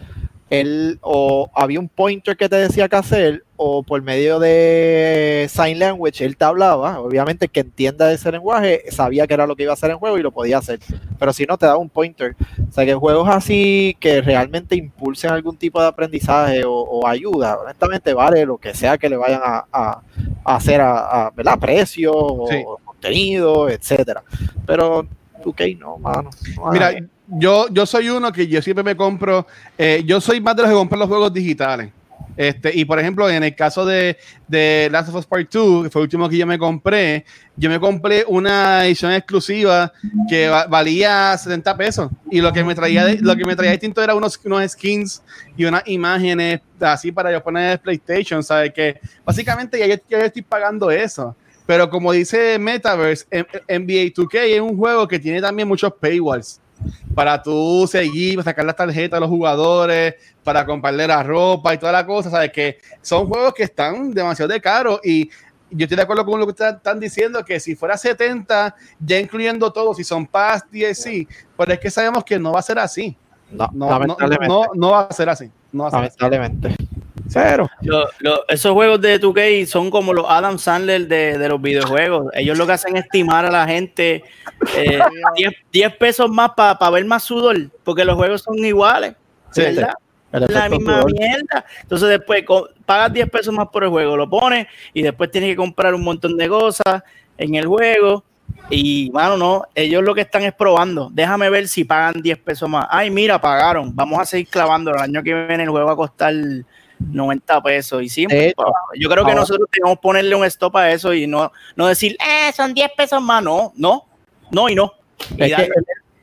Él o había un pointer que te decía qué hacer, o por medio de sign language él te hablaba. Obviamente, el que entienda ese lenguaje sabía que era lo que iba a hacer en juego y lo podía hacer. Pero si no, te daba un pointer. O sea, que juegos así que realmente impulsen algún tipo de aprendizaje o, o ayuda, honestamente vale lo que sea que le vayan a, a- a hacer a, a ¿verdad? precio o Sí. contenido, etcétera. Pero, ok, no, mano. no Mira, yo, yo soy uno que yo siempre me compro, eh, yo soy más de los que compran los juegos digitales. Este, y por ejemplo, en el caso de, de Last of Us Part 2, que fue el último que yo me compré, yo me compré una edición exclusiva que va- valía 70 pesos. Y lo que me traía, lo que me traía distinto era unos, unos skins y unas imágenes así para yo poner en PlayStation, ¿sabes? Que básicamente ya yo, estoy pagando eso. Pero como dice Metaverse, NBA 2K es un juego que tiene también muchos paywalls para tú seguir, sacar las tarjetas de los jugadores, para comprarle la ropa y toda la cosa, ¿sabes? Que son juegos que están demasiado de caros y yo estoy de acuerdo con lo que están diciendo, que si fuera 70, ya incluyendo todo, si son Pass, DLC, pero es que sabemos que no va a ser así. no, No, no, lamentablemente. no, no va a ser así. No va a ser así. Lo- lo- esos juegos de 2K son como los Adam Sandler de, de los videojuegos. Ellos lo que hacen es estimar a la gente eh, 10, 10 pesos más para ver más sudor, porque los juegos son iguales. Sí, ¿verdad? Es la misma sudor. mierda. Entonces después pagas 10 pesos más por el juego, lo pones y después tienes que comprar un montón de cosas en el juego. Y, mano, no, ellos lo que están es probando. Déjame ver si pagan 10 pesos más. Ay, mira, pagaron. Vamos a seguir clavando. El año que viene el juego va a costar 90 pesos. Y sí, hecho, yo creo que ahora- nosotros tenemos que ponerle un stop a eso y no, no decir, eh, son 10 pesos más. No, no, no y no. Y Es que, darle-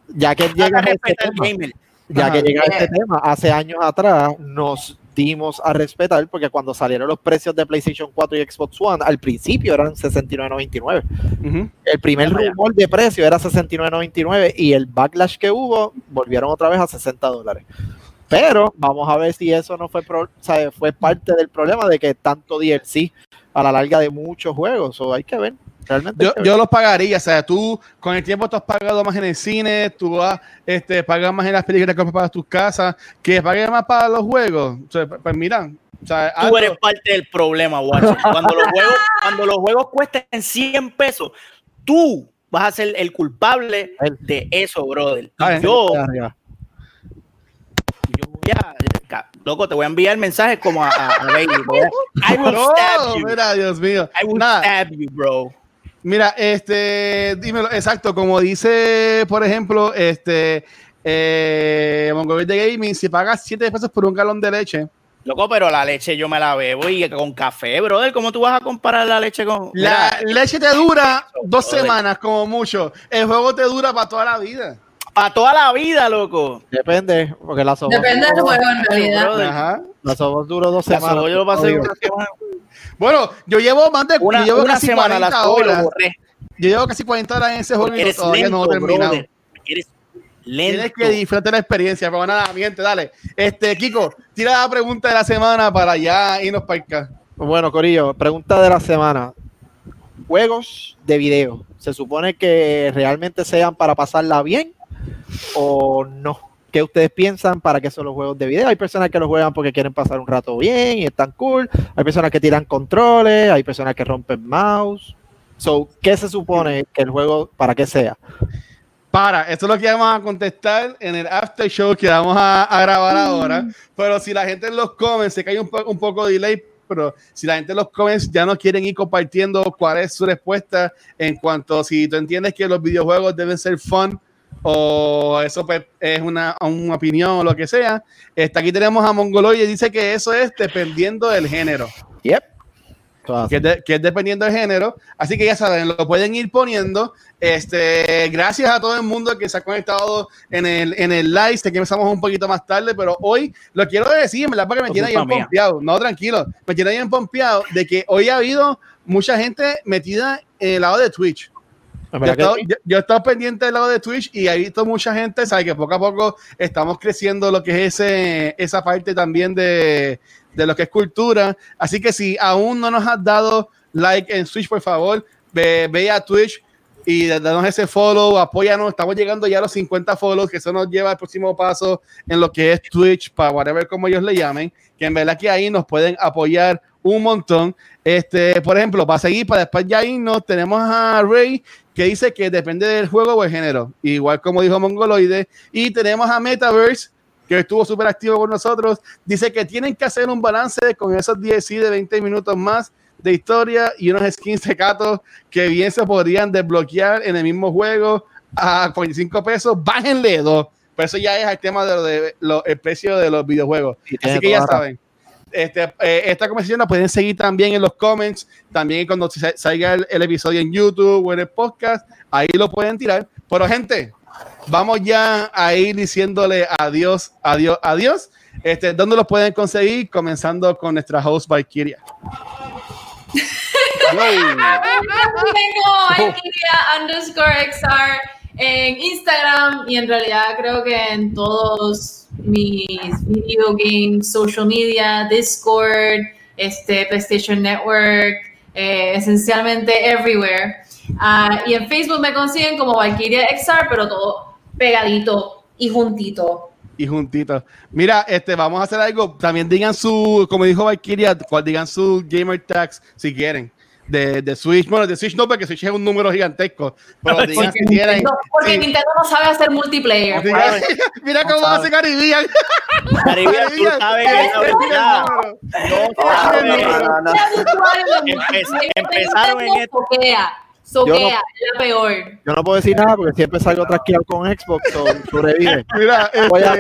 ya que llega a este tema, gamer. ya Ajá. que llega a este tema, hace años atrás nos dimos a respetar porque cuando salieron los precios de PlayStation 4 y Xbox One, al principio eran 69.99. Ujú. El primer Ya, ya. rumor de precio era 69.99 y el backlash que hubo volvieron otra vez a 60 dólares. Pero vamos a ver si eso no fue, pro- o sea, fue parte del problema de que tanto DLC a la larga de muchos juegos. O hay que ver. Realmente. Yo, los pagaría, o sea, tú con el tiempo tú has pagado más en el cine, tú vas, este, pagas más en las películas que compras para tus casas, que pagues más para los juegos. O sea, pues mira, o sea, Tú eres parte del problema, guacho. Cuando los juegos, cuando los juegos cuesten 100 pesos, tú vas a ser el culpable de eso, brother. Y yo, loco, te voy a enviar mensajes como a, a, a- I will No, stab you. mira, Dios mío. I will Nada, stab you, bro. Mira, este, dímelo, exacto, como dice, por ejemplo, este, eh, de Gaming, si pagas 7 pesos por un galón de leche, Loco, pero la leche yo me la bebo y con café, brother. ¿Cómo tú vas a comparar la leche con la Mira, leche te dura dos brother. semanas como mucho, el juego te dura para toda la vida. Para toda la vida, loco? Depende, porque la sopa Depende del juego en realidad. Ajá. La sopa duró dos semanas. sobo yo lo pasé Digo, una semana, Bueno, yo llevo más de una, yo llevo una casi semana la 40 sobo y lo horas. Yo llevo casi 40 horas en ese juego Porque y eres todavía lento, no he terminado. Eres lento. Tienes que disfrutar la experiencia, pero nada, mi gente, dale. Este, Kiko, tira la pregunta de la semana para ya irnos para acá. Bueno, Corillo, pregunta de la semana. Juegos de video, ¿se supone que realmente sean para pasarla bien o no? ¿Qué ustedes piensan para que son los juegos de video? Hay personas que los juegan porque quieren pasar un rato bien y están cool. Hay personas que tiran controles, hay personas que rompen mouse. So, ¿qué se supone que el juego para qué sea? Para, esto es lo que vamos a contestar en el after show que vamos a, a grabar ahora. Pero si la gente en los comments, sé que hay un, po- un poco de delay, pero si la gente en los comments ya no quieren ir compartiendo cuál es su respuesta en cuanto a si tú entiendes que los videojuegos deben ser fun o eso pues, es una, una opinión o lo que sea. Este, aquí tenemos a Mongoloid y dice que eso es dependiendo del género. Yep. Que es, de- que es dependiendo del género. Así que ya saben, lo pueden ir poniendo. Este, gracias a todo el mundo que se ha conectado en el, en el live. Sé que empezamos un poquito más tarde, pero hoy lo quiero decir, en verdad, porque me tiene bien pompeado. No, tranquilo, me tiene bien pompeado de que hoy ha habido mucha gente metida en el lado de Twitch. ¿En Yo he, estado, yo- yo he estado pendiente del lado de Twitch y he visto mucha gente, sabe que poco a poco estamos creciendo lo que es ese, esa parte también de, de lo que es cultura. Así que si aún no nos has dado like en Twitch, por favor, ve, ve a Twitch y danos ese follow, apóyanos. Estamos llegando ya a los 50 follows, que eso nos lleva al próximo paso en lo que es Twitch, para whatever como ellos le llamen, que en verdad que ahí nos pueden apoyar un montón. Este, por ejemplo, para seguir, para después ya irnos, tenemos a Ray que dice que depende del juego o el género, igual como dijo Mongoloide, y tenemos a Metaverse que estuvo súper activo con nosotros, dice que tienen que hacer un balance con esos 10 de 20 minutos más de historia y unos skins secatos que bien se podrían desbloquear en el mismo juego a 45 pesos, bájenle dos. Pero eso ya es el tema de, lo de el precio de los videojuegos. Así que ya saben. Este, eh, esta conversación la pueden seguir también en los comments, también cuando sa- salga el, el episodio en YouTube o en el podcast, ahí lo pueden tirar. Pero gente, vamos ya a ir diciéndole adiós, adiós, adiós. Este, ¿Dónde los pueden conseguir? Comenzando con nuestra host Valkyria. Tengo Valkyria underscore XR en Instagram y en realidad creo que en todos mis video games, social media, Discord, este, PlayStation Network, eh, esencialmente everywhere. Ah, y en Facebook me consiguen como Valkyria XR, pero todo pegadito y juntito. y juntitos. Mira, este, vamos a hacer algo. También digan su, como dijo Valkyria, digan su gamer tags si quieren. De, de Switch, bueno, de Switch no, porque Switch es un número gigantesco. Pero digan si quieren. No, porque Sí. Nintendo no sabe hacer multiplayer. Sí. pues. Mira cómo hace Caribbean. Caribbean, tú sabes que empezaron en esto. Soquea, Yo no- la peor. Yo no puedo decir nada porque siempre salgo trasqueado con Xbox o sobrevive. Mira, Voy a-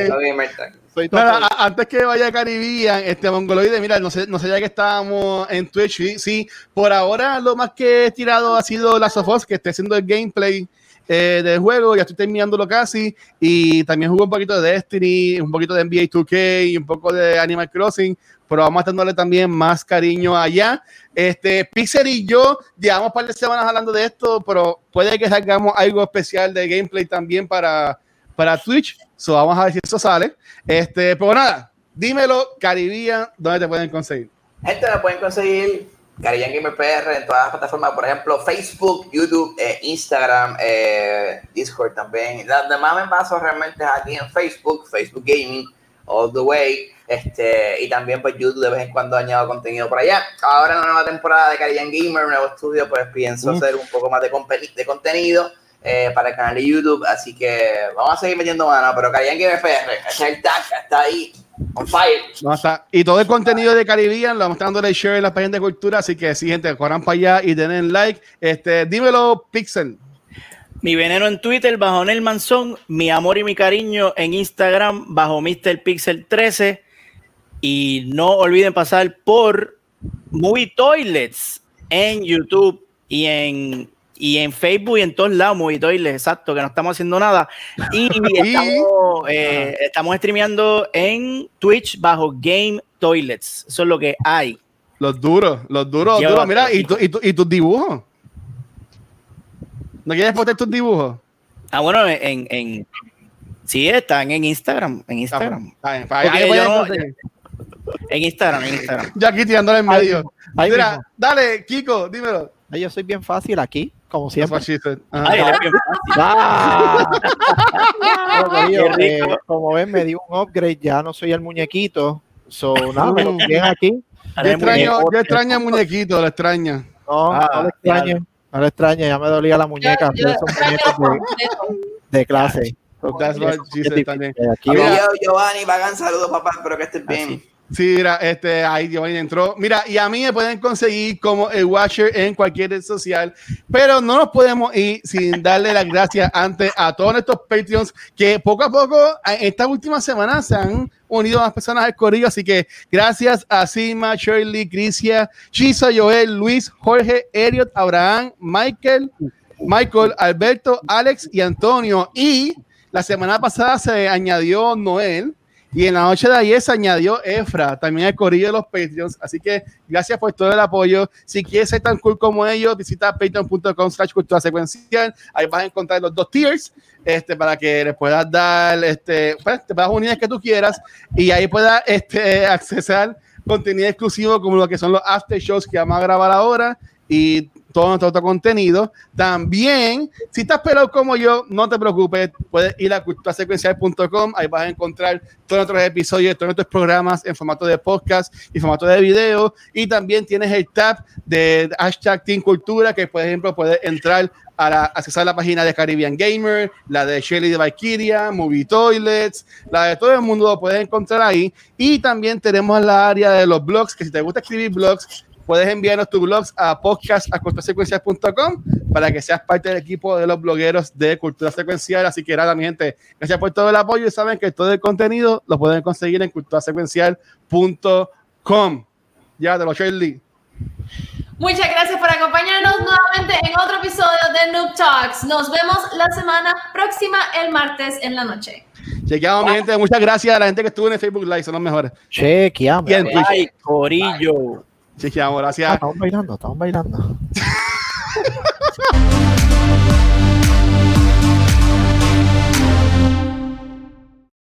Soy todo Nada, antes que vaya a Caribbean, este Mongoloide, mira, no sé, no sé ya que estábamos en Twitch, sí, sí, por ahora lo más que he tirado ha sido la Sofos, que esté haciendo el gameplay eh, del juego, ya estoy terminándolo casi, y también jugué un poquito de Destiny, un poquito de NBA 2K y un poco de Animal Crossing, pero vamos a dándole también más cariño allá. Este, Pixel y yo llevamos un par de semanas hablando de esto, pero puede que salgamos algo especial de gameplay también para, para Twitch, so vamos a ver si eso sale. Este, pero nada, dímelo, Caribbean, ¿dónde te pueden conseguir? Gente, me pueden conseguir Caribbean Gamer PR en todas las plataformas, por ejemplo, Facebook, YouTube, eh, Instagram, eh, Discord también. La demás me paso realmente aquí en Facebook, Facebook Gaming, all the way. Este, y también pues YouTube de vez en cuando añado contenido por allá. Ahora en la nueva temporada de Caribbean Gamer, un nuevo estudio, pues pienso Mm. hacer un poco más de, de contenido eh, para el canal de YouTube. Así que vamos a seguir metiendo mano, pero Caribbean Gamer PR, ese es el tag, está ahí, on fire. No, está- Y todo el contenido de Caribbean lo vamos dándole share en la página de cultura, así que sí, gente, corran para allá y den like. Este, dímelo, Pixel. Mi veneno en Twitter bajo Nel Manzón, mi amor y mi cariño en Instagram bajo Mr. Pixel 13 y no olviden pasar por Movie Toilets en YouTube y en y en Facebook y en todos lados Movie Toilets, exacto, que no estamos haciendo nada y estamos, eh, estamos streameando en Twitch bajo Game Toilets, eso es lo que hay. Los duros, los duros, los duros. Mira, y, bastante. tu- y, tu- y tus dibujos. ¿No quieres poner tus dibujos? Ah, bueno, en, en Sí, están en Instagram. En Instagram. Bien, yo conseguir. En Instagram, en Instagram. Yo aquí tirándole en medio. Ahí Mira, dale, Kiko, dímelo. Ay, Yo soy bien fácil aquí, como siempre. Ajá. Ay, era bien fácil. ¡Ah! Bueno, eh, como ven, me di un upgrade, ya no soy el muñequito. So, nada, me lo bien aquí. Yo extraño, yo extraño al muñequito, lo extraño. No, Ah, no lo extraño. No lo extraño, ya me dolía la muñeca. Yo- yo pero son de, de clase. That's what she said Giovanni, vagan saludos, papá. Espero que estés bien. Sí, mira, este, ahí Giovanni entró. Mira, y a mí me pueden conseguir como el Watcher en cualquier red social, pero no nos podemos ir sin darle las gracias antes a todos nuestros Patreons que poco a poco, en estas últimas semanas, se han unido más personas al corillo. Así que gracias a Sima, Shirley, Crisia, Chisa, Joel, Luis, Jorge, Eriot, Abraham, Michael, Michael, Alberto, Alex y Antonio. Y la semana pasada se añadió Noel. Y en la noche de ayer se añadió Efra, también el corillo de los Patreons. Así que gracias por todo el apoyo. Si quieres ser tan cool como ellos, visita patreon.com slash cultura secuencial. Ahí vas a encontrar los dos tiers este, para que les puedas dar, este, pues, te puedas unir que tú quieras y ahí puedas este, accesar contenido exclusivo como lo que son los after shows que vamos a grabar ahora y todo nuestro otro contenido. También, si estás pelado como yo, no te preocupes, puedes ir a culturasecuencial.com, ahí vas a encontrar todos nuestros episodios, todos nuestros programas en formato de podcast y formato de video. Y también tienes el tab de hashtag Team Cultura, que por ejemplo puedes entrar a la, accesar la página de Caribbean Gamer, la de Shelly de Valkyria, Movie Toilets, la de todo el mundo lo puedes encontrar ahí. Y también tenemos la área de los blogs, que si te gusta escribir blogs, puedes enviarnos tus blogs a podcast.culturasecuencial.com para que seas parte del equipo de los blogueros de Cultura Secuencial. Así que nada, mi gente, gracias por todo el apoyo y saben que todo el contenido lo pueden conseguir en culturasecuencial.com. Ya, de los Shirley. Muchas gracias por acompañarnos nuevamente en otro episodio de Noob Talks. Nos vemos la semana próxima, el martes en la noche. Chequeamos, mi gente. Muchas gracias a la gente que estuvo en el Facebook Live, son los mejores. Chequeamos. Bien. Ay, Corillo. Chequeamos, Ah, gracias. estamos bailando, estamos bailando.